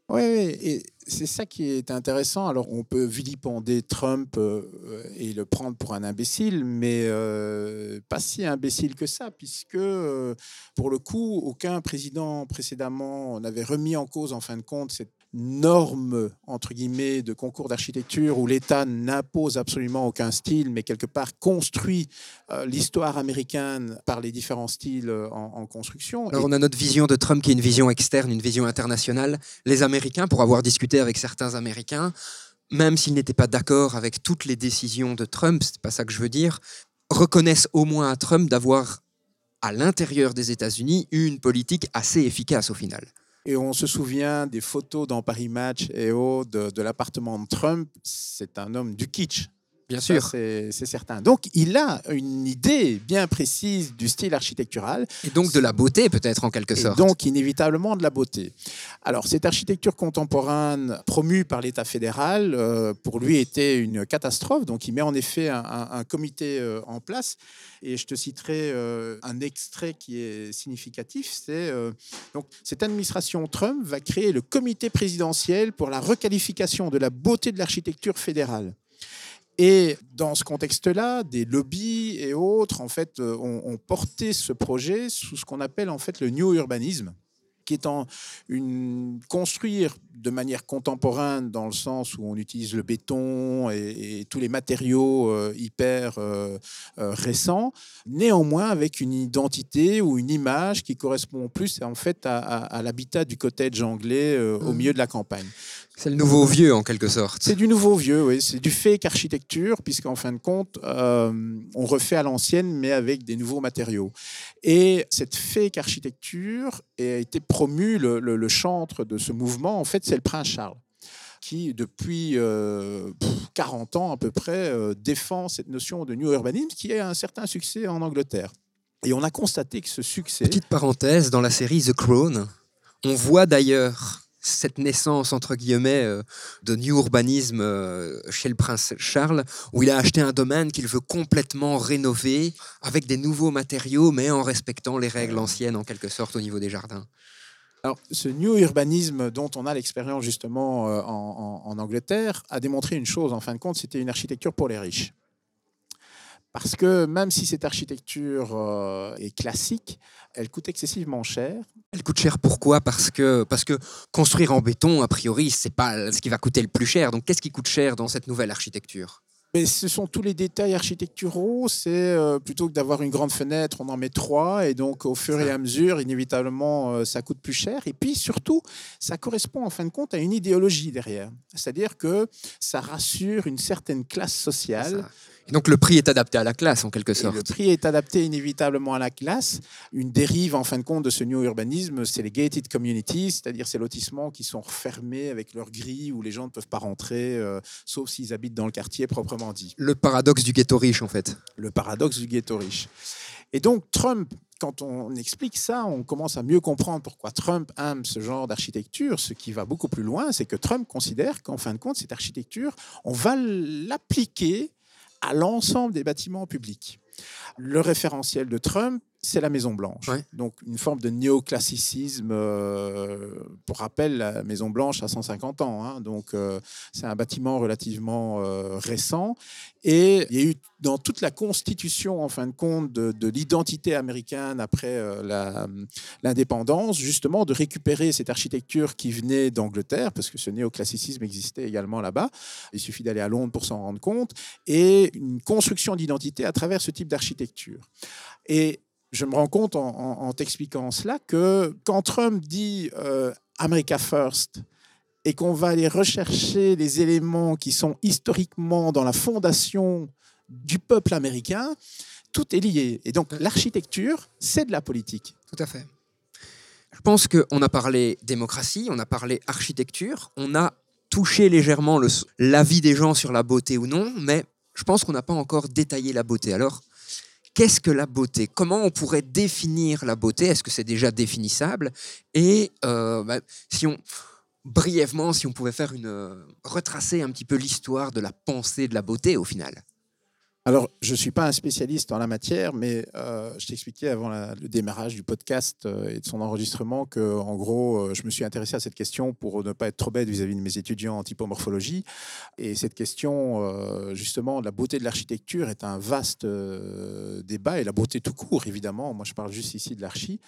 Oui, et c'est ça qui est intéressant. Alors, on peut vilipender Trump euh, et le prendre pour un imbécile, mais euh, pas si imbécile que ça, puisque, euh, pour le coup, aucun président précédemment n'avait remis en cause, en fin de compte, cette norme, entre guillemets, de concours d'architecture où l'État n'impose absolument aucun style, mais quelque part construit euh, l'histoire américaine par les différents styles euh, en, en construction. Alors Et- on a notre vision de Trump qui est une vision externe, une vision internationale. Les Américains, pour avoir discuté avec certains Américains, même s'ils n'étaient pas d'accord avec toutes les décisions de Trump, c'est pas ça que je veux dire, reconnaissent au moins à Trump d'avoir à l'intérieur des États-Unis une politique assez efficace au final. Et on se souvient des photos dans Paris Match et autres de, de l'appartement de Trump. C'est un homme du kitsch. Bien Ça, sûr. C'est certain. Donc, il a une idée bien précise du style architectural. Et donc de la beauté, peut-être, en quelque Et sorte. donc, inévitablement, de la beauté. Alors, cette architecture contemporaine promue par l'État fédéral, euh, pour lui, était une catastrophe. Donc, il met en effet un, un- un comité euh, en place. Et je te citerai euh, un extrait qui est significatif. C'est donc cette administration Trump va créer le comité présidentiel pour la requalification de la beauté de l'architecture fédérale. Et dans ce contexte-là, des lobbies et autres, en fait, euh, ont, ont porté ce projet sous ce qu'on appelle en fait le new urbanisme, qui est en une construire de manière contemporaine dans le sens où on utilise le béton et, et tous les matériaux euh, hyper euh, euh, récents, néanmoins avec une identité ou une image qui correspond plus en fait à, à- à l'habitat du cottage anglais au Mhm. milieu de la campagne. C'est le nouveau vieux, en quelque sorte. C'est du nouveau vieux, oui. C'est du fake architecture, puisqu'en fin de compte, euh, on refait à l'ancienne, mais avec des nouveaux matériaux. Et cette fake architecture a été promue, le, le- le chantre de ce mouvement, en fait, c'est le prince Charles qui, depuis euh, pff, 40 ans à peu près, euh, défend cette notion de new urbanisme qui a un certain succès en Angleterre. Et on a constaté que ce succès... Petite parenthèse, dans la série The Crown, on voit d'ailleurs cette naissance, entre guillemets, euh, de new urbanisme euh, chez le prince Charles, où il a acheté un domaine qu'il veut complètement rénover, avec des nouveaux matériaux, mais en respectant les règles anciennes, en quelque sorte, au niveau des jardins. Alors, ce new urbanisme dont on a l'expérience justement euh, en, en- en Angleterre a démontré une chose, en fin de compte, c'était une architecture pour les riches. Parce que même si cette architecture est classique, elle coûte excessivement cher. Elle coûte cher pourquoi? Parce que, parce que construire en béton, a priori, c'est pas ce qui va coûter le plus cher. Donc qu'est-ce qui coûte cher dans cette nouvelle architecture? Mais ce sont tous les détails architecturaux. C'est euh, plutôt que d'avoir une grande fenêtre, on en met trois. Et donc, au fur et à mesure, inévitablement, euh, ça coûte plus cher. Et puis, surtout, ça correspond en fin de compte à une idéologie derrière. C'est-à-dire que ça rassure une certaine classe sociale. Donc le prix est adapté à la classe, en quelque Et sorte. le prix est adapté inévitablement à la classe. Une dérive, en fin de compte, de ce new urbanisme, c'est les gated communities, c'est-à-dire ces lotissements qui sont refermés avec leurs grilles où les gens ne peuvent pas rentrer, euh, sauf s'ils habitent dans le quartier proprement dit. Le paradoxe du ghetto riche, en fait. Le paradoxe du ghetto riche. Et donc, Trump, quand on explique ça, on commence à mieux comprendre pourquoi Trump aime ce genre d'architecture. Ce qui va beaucoup plus loin, c'est que Trump considère qu'en fin de compte, cette architecture, on va l'appliquer à l'ensemble des bâtiments publics. Le référentiel de Trump, c'est la Maison Blanche. Donc une forme de néoclassicisme. euh, pour rappel, la Maison Blanche a 150 ans. hein. donc euh, c'est un bâtiment relativement euh, récent. Et il y a eu dans toute la constitution, en fin de compte, de, de l'identité américaine après l'indépendance, justement, de récupérer cette architecture qui venait d'Angleterre, parce que ce néoclassicisme existait également là-bas. Il suffit d'aller à Londres pour s'en rendre compte. Et une construction d'identité à travers ce type d'architecture. Et je me rends compte en, t'expliquant cela que quand Trump dit euh, America First et qu'on va aller rechercher les éléments qui sont historiquement dans la fondation du peuple américain, tout est lié. Et donc l'architecture, c'est de la politique. Tout à fait. Je pense qu'on a parlé démocratie, on a parlé architecture, on a touché légèrement l'avis des gens sur la beauté ou non, mais je pense qu'on n'a pas encore détaillé la beauté. Alors, qu'est-ce que la beauté? Comment on pourrait définir la beauté? Est-ce que c'est déjà définissable? Et euh, bah, si on brièvement, si on pouvait faire une euh, retracer un petit peu l'histoire de la pensée de la beauté au final. Alors, je ne suis pas un spécialiste en la matière, mais euh, je t'expliquais avant le démarrage du podcast euh, et de son enregistrement que, en gros, euh, je me suis intéressé à cette question pour ne pas être trop bête vis-à-vis de mes étudiants en typomorphologie. Et cette question, justement, de la beauté de l'architecture est un vaste débat, et la beauté tout court, évidemment. Moi, je parle juste ici de l'archi.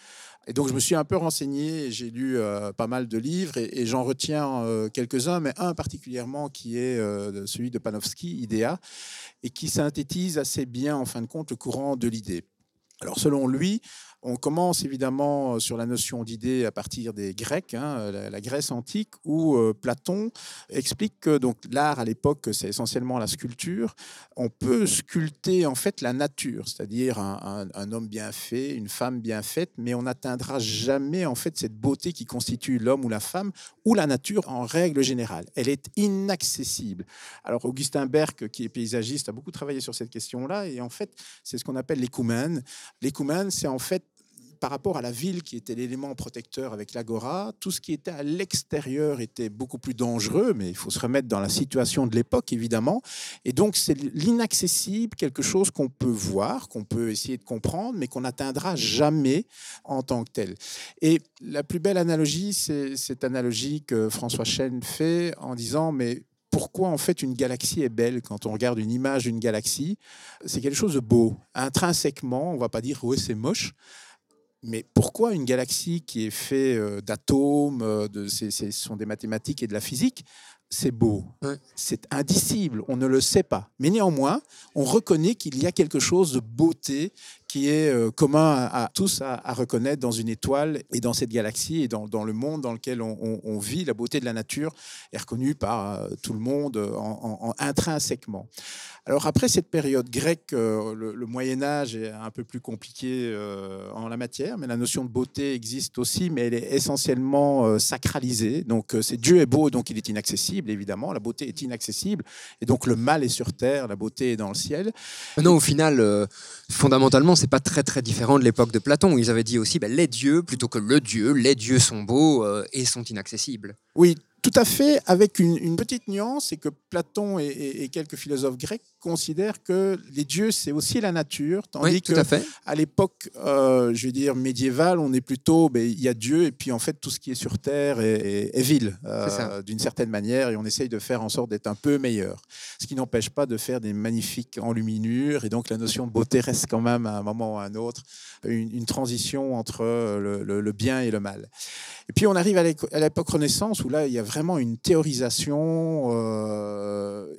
Et donc, je me suis un peu renseigné, j'ai lu euh, pas mal de livres, et, et j'en retiens euh, quelques-uns, mais un particulièrement qui est euh, celui de Panofsky, Idea, et qui synthétise assez bien, en fin de compte, le courant de l'idée. Alors, selon lui, On commence évidemment sur la notion d'idée à partir des Grecs, hein, la, la, Grèce antique, où euh, Platon explique que donc l'art à l'époque c'est essentiellement la sculpture. On peut sculpter en fait la nature, c'est-à-dire un, homme bien fait, une femme bien faite, mais on n'atteindra jamais en fait cette beauté qui constitue l'homme ou la femme ou la nature en règle générale. Elle est inaccessible. Alors Augustin Berck, qui est paysagiste, a beaucoup travaillé sur cette question-là, et en fait c'est ce qu'on appelle l'écoumène. L'écoumène, c'est en fait par rapport à la ville qui était l'élément protecteur avec l'agora, tout ce qui était à l'extérieur était beaucoup plus dangereux, mais il faut se remettre dans la situation de l'époque, évidemment. Et donc, c'est l'inaccessible, quelque chose qu'on peut voir, qu'on peut essayer de comprendre, mais qu'on n'atteindra jamais en tant que tel. Et la plus belle analogie, c'est cette analogie que François Chêne fait en disant, mais pourquoi en fait une galaxie est belle quand on regarde une image d'une galaxie? C'est quelque chose de beau. Intrinsèquement, on ne va pas dire ouais c'est moche, mais pourquoi une galaxie qui est faite euh, d'atomes, euh, de, ce sont des mathématiques et de la physique, c'est beau, ouais. c'est indicible, on ne le sait pas. Mais néanmoins, on reconnaît qu'il y a quelque chose de beauté qui est euh, commun à, tous à, reconnaître dans une étoile et dans cette galaxie et dans, le monde dans lequel on, vit. La beauté de la nature est reconnue par euh, tout le monde en, en, intrinsèquement. Alors après cette période grecque, euh, le, le, Moyen Âge est un peu plus compliqué en la matière, mais la notion de beauté existe aussi, mais elle est essentiellement sacralisée. Donc c'est Dieu est beau, donc il est inaccessible, évidemment. La beauté est inaccessible, et donc le mal est sur terre, la beauté est dans le ciel. Non, au final, fondamentalement, c'est pas très très différent de l'époque de Platon. Où ils avaient dit aussi ben, les dieux plutôt que le dieu. Les dieux sont beaux euh, et sont inaccessibles. Oui, tout à fait, avec une, une petite nuance, c'est que Platon et, et, et, quelques philosophes grecs considèrent que les dieux, c'est aussi la nature, tandis oui, que à, l'époque, euh, je veux dire, médiévale, on est plutôt, ben, il y a Dieu, et puis en fait, tout ce qui est sur Terre est, est, est vil, euh, d'une certaine manière, et on essaye de faire en sorte d'être un peu meilleur. Ce qui n'empêche pas de faire des magnifiques enluminures, et donc la notion de beauté reste quand même, à un moment ou à un autre, une, une transition entre le, le, le, bien et le mal. Et puis on arrive à l'époque Renaissance, où là, il y a vraiment une théorisation euh,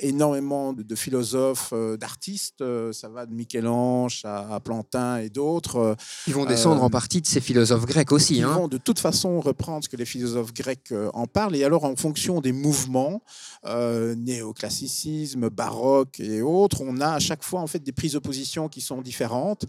énormément de, philosophes, euh, d'artistes. Euh, ça va de Michel-Ange à, Plantin et d'autres. Ils vont descendre en partie de ces philosophes grecs aussi. Ils hein. vont de toute façon reprendre ce que les philosophes grecs en parlent. Et alors, en fonction des mouvements, néoclassicisme, baroque et autres, on a à chaque fois en fait des prises de position qui sont différentes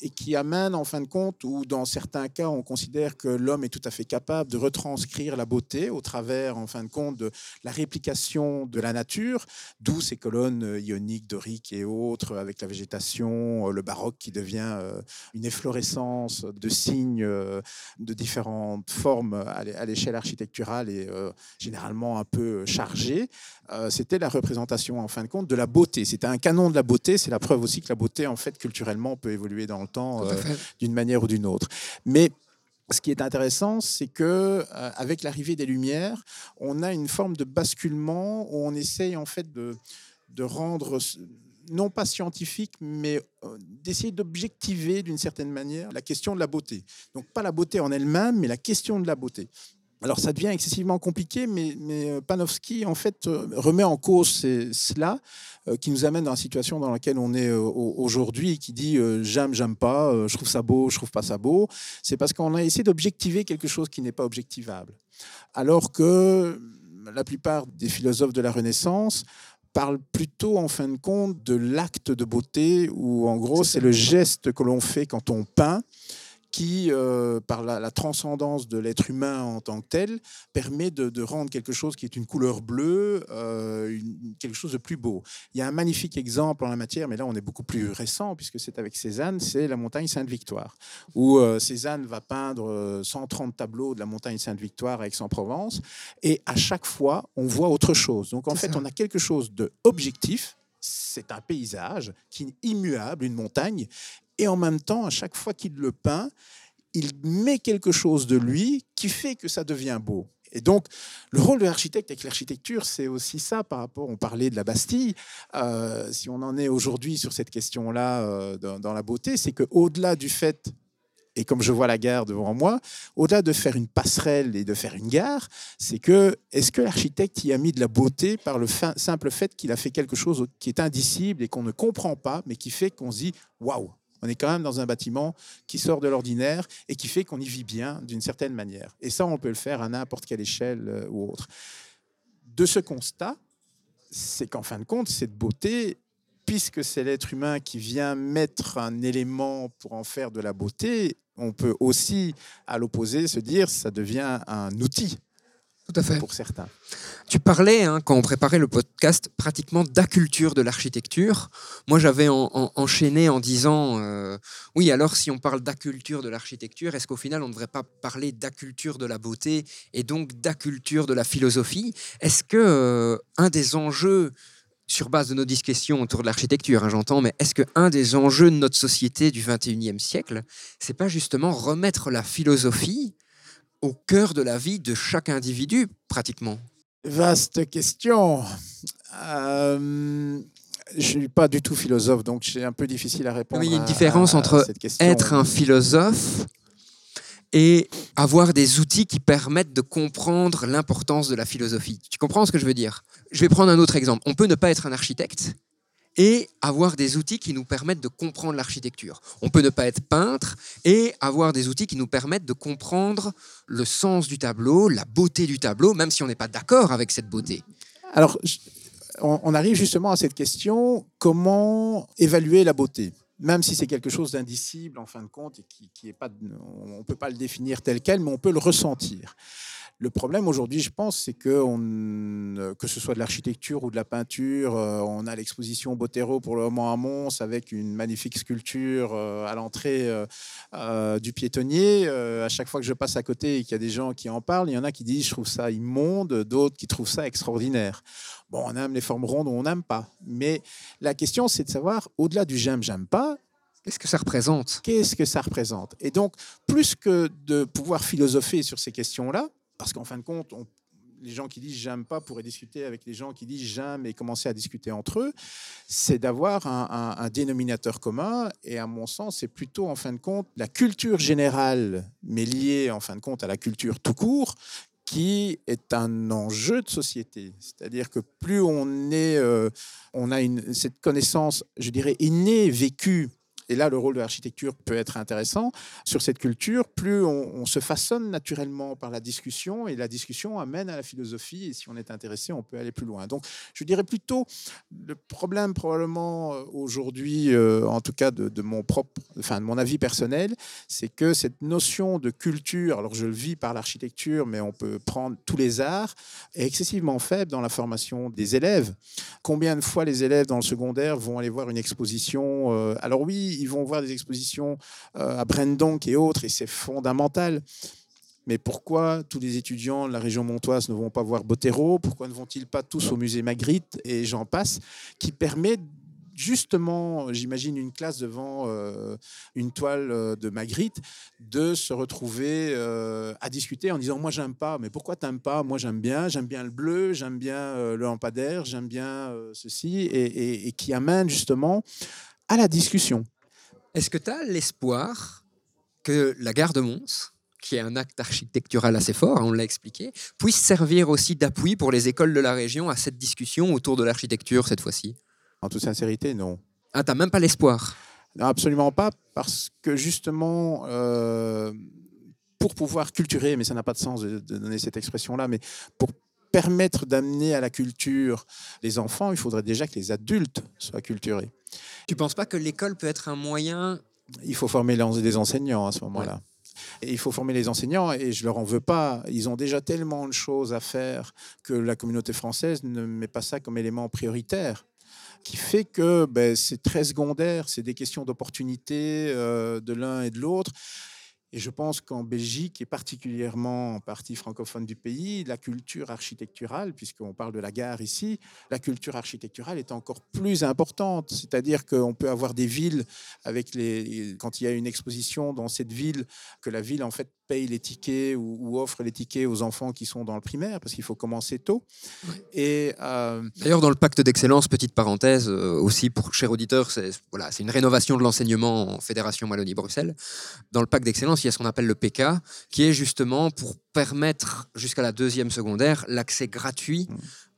et qui amènent en fin de compte, ou dans certains cas, on considère que l'homme est tout à fait capable de retranscrire la beauté au travers, en fin de compte, de la réplication de la nature, d'où ces colonnes ioniques, doriques et autres, avec la végétation, le baroque qui devient une efflorescence de signes de différentes formes à l'échelle architecturale et généralement un peu chargée. C'était la représentation, en fin de compte, de la beauté. C'était un canon de la beauté. C'est la preuve aussi que la beauté, en fait, culturellement, peut évoluer dans le temps euh, d'une manière ou d'une autre. Mais ce qui est intéressant, c'est que euh, avec l'arrivée des Lumières, on a une forme de basculement où on essaye en fait de, de rendre non pas scientifique, mais euh, d'essayer d'objectiver d'une certaine manière la question de la beauté. Donc pas la beauté en elle-même, mais la question de la beauté. Alors ça devient excessivement compliqué, mais, mais Panofsky en fait remet en cause cela, euh, qui nous amène dans la situation dans laquelle on est euh, aujourd'hui, qui dit euh, j'aime, j'aime pas, euh, je trouve ça beau, je trouve pas ça beau. C'est parce qu'on a essayé d'objectiver quelque chose qui n'est pas objectivable. Alors que la plupart des philosophes de la Renaissance parlent plutôt en fin de compte de l'acte de beauté, où en gros c'est le geste que l'on fait quand on peint qui, euh, par la, la, transcendance de l'être humain en tant que tel, permet de, de, rendre quelque chose qui est une couleur bleue, euh, une, quelque chose de plus beau. Il y a un magnifique exemple en la matière, mais là on est beaucoup plus récent, puisque c'est avec Cézanne, c'est la montagne Sainte-Victoire, où euh, Cézanne va peindre 130 tableaux de la montagne Sainte-Victoire à Aix-en-Provence, et à chaque fois on voit autre chose. Donc en fait on a quelque chose de objectif, c'est un paysage qui est immuable, une montagne, et en même temps, à chaque fois qu'il le peint, il met quelque chose de lui qui fait que ça devient beau. Et donc, le rôle de l'architecte avec l'architecture, c'est aussi ça par rapport, on parlait de la Bastille, euh, si on en est aujourd'hui sur cette question-là euh, dans, la beauté, c'est qu'au-delà du fait, et comme je vois la gare devant moi, au-delà de faire une passerelle et de faire une gare, c'est que, est-ce que l'architecte y a mis de la beauté par le simple fait qu'il a fait quelque chose qui est indicible et qu'on ne comprend pas, mais qui fait qu'on se dit, waouh, On est quand même dans un bâtiment qui sort de l'ordinaire et qui fait qu'on y vit bien d'une certaine manière. Et ça, on peut le faire à n'importe quelle échelle euh, ou autre. De ce constat, c'est qu'en fin de compte, cette beauté, puisque c'est l'être humain qui vient mettre un élément pour en faire de la beauté, on peut aussi, à l'opposé, se dire ça devient un outil Tout à fait. pour certains. Tu parlais, hein, quand on préparait le podcast, pratiquement d'acculture de l'architecture. Moi, j'avais en- en- enchaîné en disant, euh, oui, alors si on parle d'acculture de l'architecture, est-ce qu'au final, on ne devrait pas parler d'acculture de la beauté et donc d'acculture de la philosophie? Est-ce que euh, un des enjeux, sur base de nos discussions autour de l'architecture, hein, j'entends, mais est-ce qu'un des enjeux de notre société du 21e siècle, c'est pas justement remettre la philosophie au cœur de la vie de chaque individu, pratiquement Vaste question. Euh, je ne suis pas du tout philosophe, donc c'est un peu difficile à répondre. Mais il y a une à- différence à entre être un philosophe et avoir des outils qui permettent de comprendre l'importance de la philosophie. Tu comprends ce que je veux dire? Je vais prendre un autre exemple. On peut ne pas être un architecte et avoir des outils qui nous permettent de comprendre l'architecture. On peut ne pas être peintre et avoir des outils qui nous permettent de comprendre le sens du tableau, la beauté du tableau, même si on n'est pas d'accord avec cette beauté. Alors, on, arrive justement à cette question comment évaluer la beauté? Même si c'est quelque chose d'indicible en fin de compte et qui est pas, on ne peut pas le définir tel quel, mais on peut le ressentir. Le problème aujourd'hui, je pense, c'est que on, que ce soit de l'architecture ou de la peinture, euh, on a l'exposition Botero pour le moment à Mons avec une magnifique sculpture euh, à l'entrée euh, euh, du piétonnier. Euh, à chaque fois que je passe à côté et qu'il y a des gens qui en parlent, il y en a qui disent je trouve ça immonde, d'autres qui trouvent ça extraordinaire. Bon, on aime les formes rondes ou on n'aime pas. Mais la question, c'est de savoir, au-delà du j'aime, j'aime pas, Qu'est-ce que ça représente? qu'est-ce que ça représente? Et donc, plus que de pouvoir philosopher sur ces questions-là, parce qu'en fin de compte, les gens qui disent j'aime pas pourraient discuter avec les gens qui disent j'aime et commencer à discuter entre eux, c'est d'avoir un, dénominateur commun. Et à mon sens, c'est plutôt en fin de compte la culture générale, mais liée en fin de compte à la culture tout court, qui est un enjeu de société. C'est-à-dire que plus on est, euh, on a cette connaissance, je dirais, innée, vécue. Et là, le rôle de l'architecture peut être intéressant sur cette culture, plus on, se façonne naturellement par la discussion, et la discussion amène à la philosophie, et si on est intéressé, on peut aller plus loin. Donc, je dirais plutôt, le problème probablement euh, aujourd'hui, euh, en tout cas de, de mon propre, enfin de mon avis personnel, c'est que cette notion de culture, alors je le vis par l'architecture, mais on peut prendre tous les arts, est excessivement faible dans la formation des élèves. Combien de fois les élèves dans le secondaire vont aller voir une exposition euh, Alors oui, ils vont voir des expositions euh, à Brendonck et autres, et c'est fondamental. Mais pourquoi tous les étudiants de la région montoise ne vont pas voir Botero? Pourquoi ne vont-ils pas tous au musée Magritte? Et j'en passe, qui permet justement, j'imagine, une classe devant euh, une toile euh, de Magritte, de se retrouver à discuter en disant Moi, j'aime pas, mais pourquoi t'aimes pas? Moi, j'aime bien, j'aime bien le bleu, j'aime bien le lampadaire, j'aime bien ceci, et qui amène justement à la discussion. Est-ce que tu as l'espoir que la gare de Mons, qui est un acte architectural assez fort, hein, on l'a expliqué, puisse servir aussi d'appui pour les écoles de la région à cette discussion autour de l'architecture cette fois-ci? En toute sincérité, non. Ah, t'as même pas l'espoir? Non, absolument pas, parce que justement, euh, pour pouvoir culturer, mais ça n'a pas de sens de, de donner cette expression-là, mais pour permettre d'amener à la culture les enfants, il faudrait déjà que les adultes soient culturés. Tu penses pas que l'école peut être un moyen Il faut former les enseignants à ce moment-là. Et il faut former les enseignants et je leur en veux pas. Ils ont déjà tellement de choses à faire que la communauté française ne met pas ça comme élément prioritaire qui fait que ben, c'est très secondaire, c'est des questions d'opportunité euh, de l'un et de l'autre. Et je pense qu'en Belgique, et particulièrement en partie francophone du pays, la culture architecturale, puisqu'on parle de la gare ici, la culture architecturale est encore plus importante. C'est-à-dire qu'on peut avoir des villes avec les, quand il y a une exposition dans cette ville, que la ville en fait paye les tickets ou, ou offre les tickets aux enfants qui sont dans le primaire, parce qu'il faut commencer tôt. Et euh, D'ailleurs, dans le pacte d'excellence, petite parenthèse euh, aussi pour cher auditeur, c'est voilà, c'est une rénovation de l'enseignement en Fédération Wallonie-Bruxelles. Dans le pacte d'excellence, il y a ce qu'on appelle le PK, qui est justement pour permettre jusqu'à la deuxième secondaire l'accès gratuit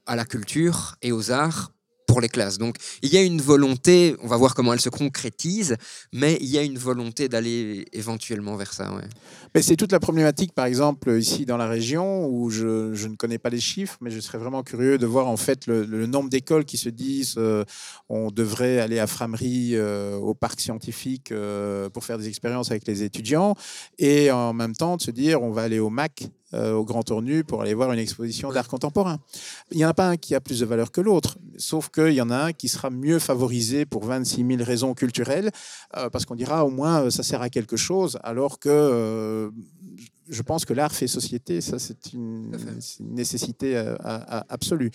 à la culture et aux arts les classes. Donc il y a une volonté, on va voir comment elle se concrétise, mais il y a une volonté d'aller éventuellement vers ça. Mais c'est toute la problématique, par exemple, ici dans la région, où je, ne connais pas les chiffres, mais je serais vraiment curieux de voir en fait le, nombre d'écoles qui se disent euh, on devrait aller à Framery, euh, au parc scientifique, euh, pour faire des expériences avec les étudiants, et en même temps de se dire on va aller au MAC au Grand Tournu pour aller voir une exposition d'art contemporain. Il n'y en a pas un qui a plus de valeur que l'autre, sauf qu'il y en a un qui sera mieux favorisé pour 26 000 raisons culturelles, euh, parce qu'on dira au moins euh, ça sert à quelque chose, alors que je pense que l'art fait société, ça c'est une, une, nécessité absolue.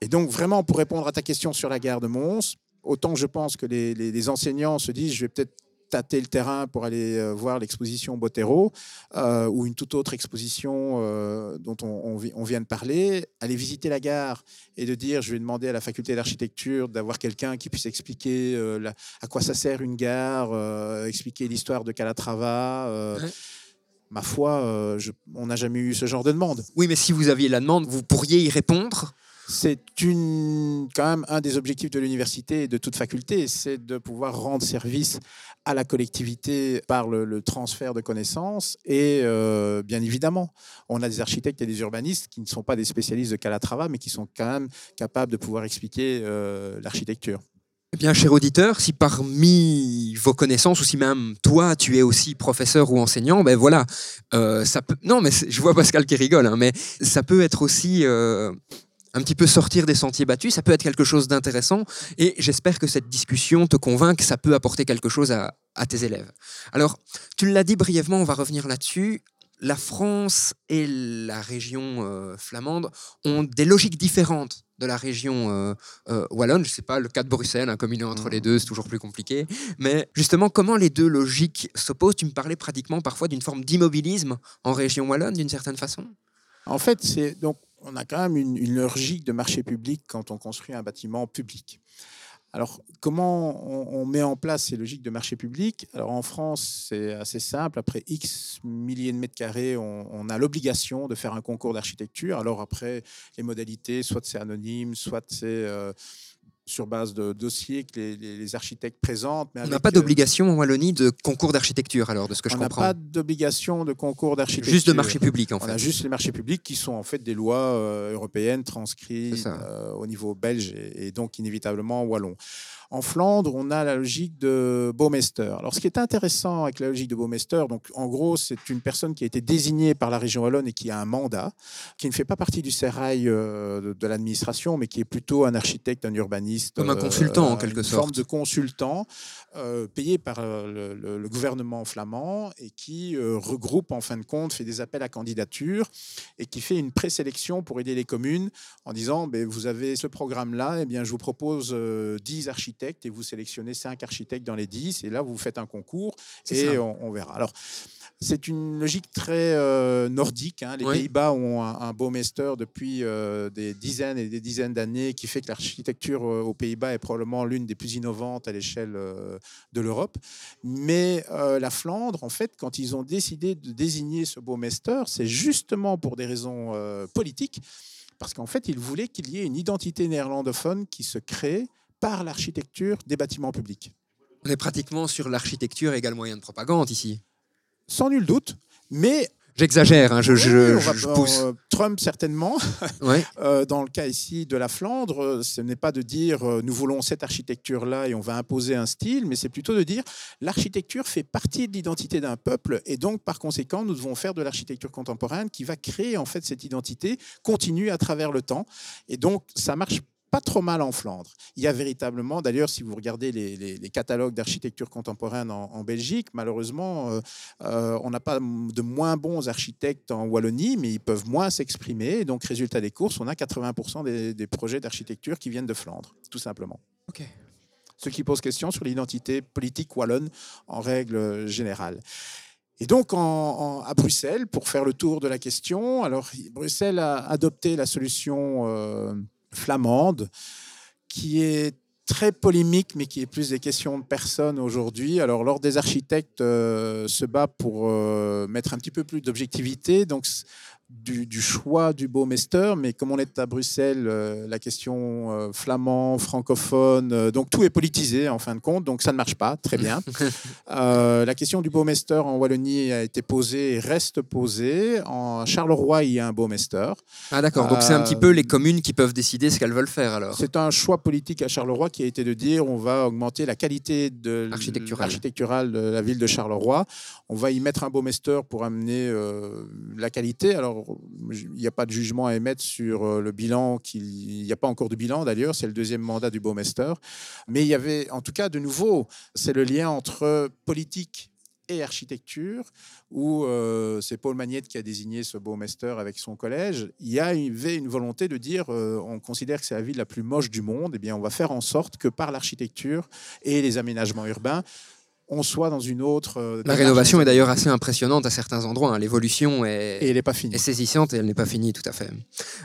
Et donc vraiment, pour répondre à ta question sur la gare de Mons, autant je pense que les, les, les enseignants se disent je vais peut-être tâter le terrain pour aller euh, voir l'exposition Botero euh, ou une toute autre exposition euh, dont on, on, vient de parler, aller visiter la gare et de dire je vais demander à la faculté d'architecture d'avoir quelqu'un qui puisse expliquer la, à quoi ça sert une gare, expliquer l'histoire de Calatrava. Ma foi, je, on n'a jamais eu ce genre de demande. Oui, mais si vous aviez la demande, vous pourriez y répondre c'est quand même un des objectifs de l'université et de toute faculté, c'est de pouvoir rendre service à la collectivité par le, transfert de connaissances. Et euh, bien évidemment, on a des architectes et des urbanistes qui ne sont pas des spécialistes de Calatrava, mais qui sont quand même capables de pouvoir expliquer euh, l'architecture. Eh bien, cher auditeur, si parmi vos connaissances, ou si même toi, tu es aussi professeur ou enseignant, ben voilà, euh, ça peut. Non, mais je vois Pascal qui rigole, hein, mais ça peut être aussi un petit peu sortir des sentiers battus, ça peut être quelque chose d'intéressant et j'espère que cette discussion te convainc que ça peut apporter quelque chose à, tes élèves. Alors, tu l'as dit brièvement, on va revenir là-dessus. La France et la région euh, flamande ont des logiques différentes de la région euh, euh, wallonne. Je ne sais pas, le cas de Bruxelles, un combiné entre les deux, c'est toujours plus compliqué. Mais justement, comment les deux logiques s'opposent? Tu me parlais pratiquement parfois d'une forme d'immobilisme en région wallonne, d'une certaine façon En fait, c'est donc on a quand même une, logique de marché public quand on construit un bâtiment public. Alors, comment on, met en place ces logiques de marché public? Alors, en France, c'est assez simple. Après X milliers de mètres carrés, on, a l'obligation de faire un concours d'architecture. Alors, après, les modalités, soit c'est anonyme, soit c'est euh, sur base de dossiers que les, architectes présentent. Mais on n'a pas d'obligation en Wallonie de concours d'architecture, alors, de ce que je comprends. On n'a pas d'obligation de concours d'architecture. Juste de marché public, en fait. On a juste les marchés publics qui sont en fait des lois euh, européennes transcrites euh, au niveau belge et, et donc inévitablement wallon. En Flandre, on a la logique de Baumeister. Alors, ce qui est intéressant avec la logique de Baumeister, donc en gros, c'est une personne qui a été désignée par la région wallonne et qui a un mandat, qui ne fait pas partie du sérail euh, de, l'administration, mais qui est plutôt un architecte, un urbaniste. Comme un consultant, en euh, quelque une sorte. forme de consultant euh, payé par le, gouvernement flamand et qui regroupe, en fin de compte, fait des appels à candidature et qui fait une présélection pour aider les communes en disant ben, vous avez ce programme-là, et eh bien, je vous propose 10 architectes et vous sélectionnez cinq architectes dans les 10 et là vous faites un concours et on, verra. Alors c'est une logique très euh, nordique. Hein. Les Pays-Bas ont un, beau master depuis euh, des dizaines et des dizaines d'années qui fait que l'architecture euh, aux Pays-Bas est probablement l'une des plus innovantes à l'échelle de l'Europe. Mais la Flandre, en fait, quand ils ont décidé de désigner ce beau master, c'est justement pour des raisons politiques parce qu'en fait, ils voulaient qu'il y ait une identité néerlandophone qui se crée par l'architecture des bâtiments publics. On est pratiquement sur l'architecture égale moyen de propagande ici. Sans nul doute, mais J'exagère, hein, je, pousse. Euh, Trump, certainement. Euh, dans le cas ici de la Flandre, ce n'est pas de dire euh, nous voulons cette architecture-là et on va imposer un style, mais c'est plutôt de dire l'architecture fait partie de l'identité d'un peuple et donc par conséquent, nous devons faire de l'architecture contemporaine qui va créer en fait cette identité continue à travers le temps. Et donc, ça marche pas trop mal en Flandre. Il y a véritablement, d'ailleurs, si vous regardez les, catalogues d'architecture contemporaine en, Belgique, malheureusement, euh, euh, on n'a pas de moins bons architectes en Wallonie, mais ils peuvent moins s'exprimer. Donc, résultat des courses, on a 80% des, projets d'architecture qui viennent de Flandre, tout simplement. Ok. Ce qui pose question sur l'identité politique wallonne en règle générale. Et donc à Bruxelles, pour faire le tour de la question, alors Bruxelles a adopté la solution euh, flamande, qui est très polémique, mais qui est plus des questions de personnes aujourd'hui. Alors, l'Ordre des architectes euh, se bat pour euh, mettre un petit peu plus d'objectivité. Donc, du, du choix du Baumeister, mais comme on est à Bruxelles, euh, la question euh, flamand, francophone, euh, donc tout est politisé en fin de compte, donc ça ne marche pas très bien. La question du Baumeister en Wallonie a été posée et reste posée. En Charleroi, il y a un Baumeister. Ah d'accord, donc c'est un petit peu les communes qui peuvent décider ce qu'elles veulent faire alors. C'est un choix politique à Charleroi qui a été de dire on va augmenter la qualité de l- Architecturale. architecturale de la ville de Charleroi. On va y mettre un Baumeister pour amener la qualité. Alors, il n'y a pas de jugement à émettre sur euh, le bilan. Il n'y a pas encore de bilan d'ailleurs, c'est le deuxième mandat du Baumeister. Mais il y avait, en tout cas, de nouveau, c'est le lien entre politique et architecture, où euh, c'est Paul Magnette qui a désigné ce Baumeister avec son collège. Il y avait une volonté de dire, euh, on considère que c'est la ville la plus moche du monde, et bien on va faire en sorte que par l'architecture et les aménagements urbains, on soit dans une autre... euh, La rénovation est d'ailleurs assez impressionnante à certains endroits. hein. L'évolution est, Et elle n'est pas finie. est saisissante et elle n'est pas finie tout à fait.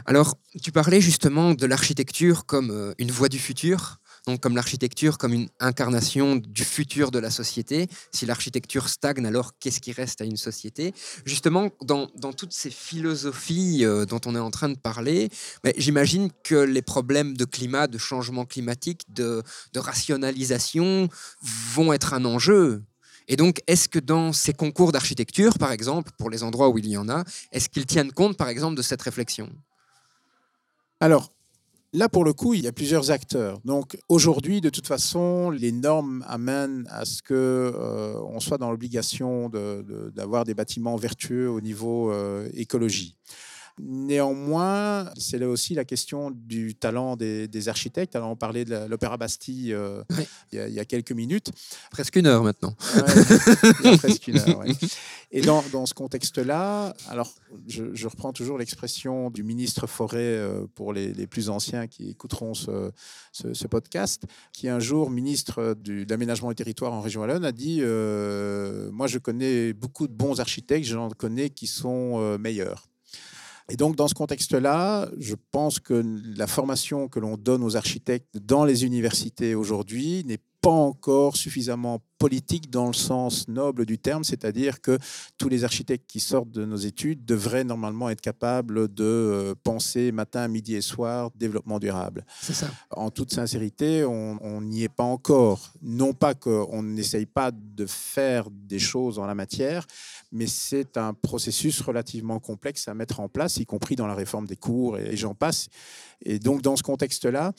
Alors, tu parlais justement de l'architecture comme euh, une voie du futur, donc comme l'architecture comme une incarnation du futur de la société. Si l'architecture stagne, alors qu'est-ce qui reste à une société? Justement, dans, toutes ces philosophies euh, dont on est en train de parler, mais j'imagine que les problèmes de climat, de changement climatique, de, de rationalisation vont être un enjeu. Et donc, est-ce que dans ces concours d'architecture, par exemple, pour les endroits où il y en a, est-ce qu'ils tiennent compte, par exemple, de cette réflexion? Alors, là, pour le coup, il y a plusieurs acteurs. Donc, aujourd'hui, de toute façon, les normes amènent à ce que euh, on soit dans l'obligation d'avoir des bâtiments vertueux au niveau euh, écologie. Néanmoins, c'est là aussi la question du talent des, des architectes. Alors, on parlait de l'Opéra Bastille euh, Oui. il, y a, il y a quelques minutes. Presque une heure maintenant. Ouais, il y a presque une heure, ouais. Et dans, dans ce contexte-là, alors je, je reprends toujours l'expression du ministre Forêt euh, pour les, les plus anciens qui écouteront ce, ce- ce podcast, qui un jour, ministre du, de l'aménagement du territoire en région Wallonne, a dit euh, Moi, je connais beaucoup de bons architectes, j'en connais qui sont meilleurs. Et donc, dans ce contexte-là, je pense que la formation que l'on donne aux architectes dans les universités aujourd'hui n'est pas encore suffisamment politique dans le sens noble du terme, c'est-à-dire que tous les architectes qui sortent de nos études devraient normalement être capables de euh, penser matin, midi et soir développement durable. C'est ça. En toute sincérité, on on n'y est pas encore. Non pas qu'on n'essaye pas de faire des choses en la matière, mais c'est un processus relativement complexe à mettre en place, y compris dans la réforme des cours et j'en passe. Et donc, dans ce contexte-là,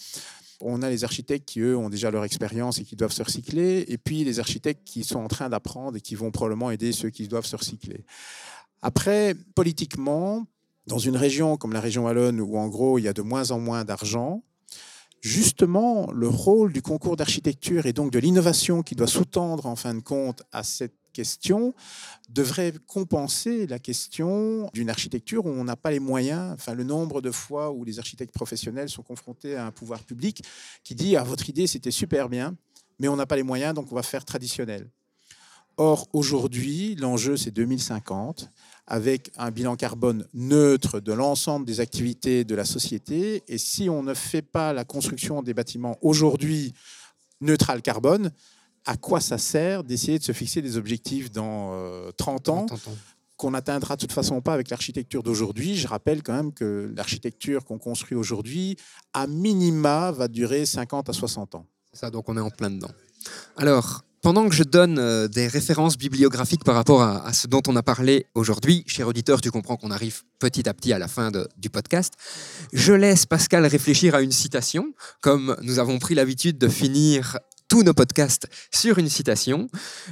on a les architectes qui, eux, ont déjà leur expérience et qui doivent se recycler, et puis les architectes qui sont en train d'apprendre et qui vont probablement aider ceux qui doivent se recycler. Après, politiquement, dans une région comme la région Wallonne, où en gros, il y a de moins en moins d'argent, justement, le rôle du concours d'architecture et donc de l'innovation qui doit sous-tendre, en fin de compte, à cette question, devrait compenser la question d'une architecture où on n'a pas les moyens, enfin le nombre de fois où les architectes professionnels sont confrontés à un pouvoir public qui dit ah, votre idée c'était super bien, mais on n'a pas les moyens donc on va faire traditionnel. Or aujourd'hui l'enjeu c'est 2050 avec un bilan carbone neutre de l'ensemble des activités de la société et si on ne fait pas la construction des bâtiments aujourd'hui neutral carbone, à quoi ça sert d'essayer de se fixer des objectifs dans euh, 30 ans T'entends. qu'on n'atteindra de toute façon pas avec l'architecture d'aujourd'hui. Je rappelle quand même que l'architecture qu'on construit aujourd'hui, à minima, va durer 50 à 60 ans. C'est ça, donc on est en plein dedans. Alors, pendant que je donne euh, des références bibliographiques par rapport à, à ce dont on a parlé aujourd'hui, cher auditeur, tu comprends qu'on arrive petit à petit à la fin de- du podcast. Je laisse Pascal réfléchir à une citation, comme nous avons pris l'habitude de finir tous nos podcasts sur une citation.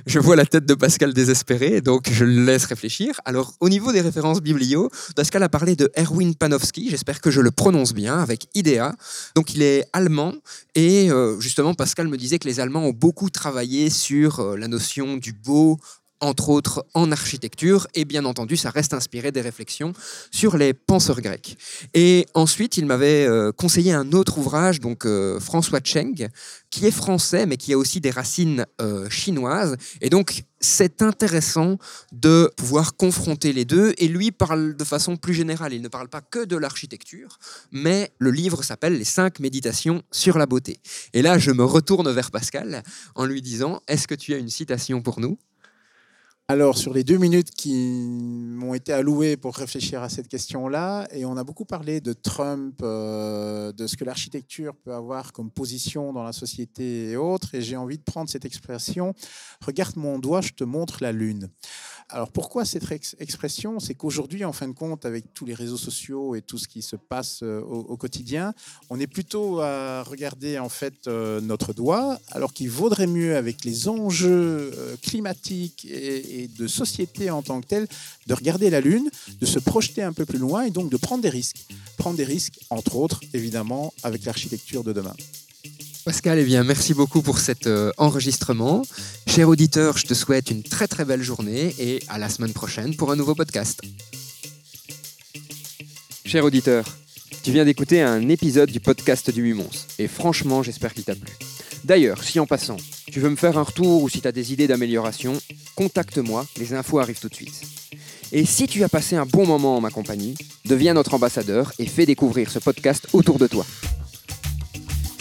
Je vois la tête de Pascal désespéré, donc je le laisse réfléchir. Alors, au niveau des références biblio, Pascal a parlé de Erwin Panofsky, j'espère que je le prononce bien, avec IDEA. Donc, il est allemand et euh, justement, Pascal me disait que les Allemands ont beaucoup travaillé sur euh, la notion du beau, entre autres en architecture, et bien entendu, ça reste inspiré des réflexions sur les penseurs grecs. Et ensuite, il m'avait euh, conseillé un autre ouvrage, donc euh, François Cheng, qui est français, mais qui a aussi des racines euh, chinoises. Et donc, c'est intéressant de pouvoir confronter les deux. Et lui parle de façon plus générale. Il ne parle pas que de l'architecture, mais le livre s'appelle Les cinq méditations sur la beauté. Et là, je me retourne vers Pascal en lui disant Est-ce que tu as une citation pour nous? Alors, sur les deux minutes qui m'ont été allouées pour réfléchir à cette question-là, et on a beaucoup parlé de Trump, euh, de ce que l'architecture peut avoir comme position dans la société et autres, et j'ai envie de prendre cette expression, regarde mon doigt, je te montre la lune. Alors pourquoi cette expression? C'est qu'aujourd'hui, en fin de compte, avec tous les réseaux sociaux et tout ce qui se passe euh, au, quotidien, on est plutôt à regarder en fait euh, notre doigt, alors qu'il vaudrait mieux, avec les enjeux climatiques et, et de société en tant que telle de regarder la Lune, de se projeter un peu plus loin et donc de prendre des risques. Prendre des risques, entre autres, évidemment, avec l'architecture de demain. Pascal, eh bien, merci beaucoup pour cet euh, enregistrement. Cher auditeur, je te souhaite une très très belle journée et à la semaine prochaine pour un nouveau podcast. Cher auditeur, tu viens d'écouter un épisode du podcast du Mumons et franchement, j'espère qu'il t'a plu. D'ailleurs, si en passant, tu veux me faire un retour ou si tu as des idées d'amélioration, contacte-moi, les infos arrivent tout de suite. Et si tu as passé un bon moment en ma compagnie, deviens notre ambassadeur et fais découvrir ce podcast autour de toi.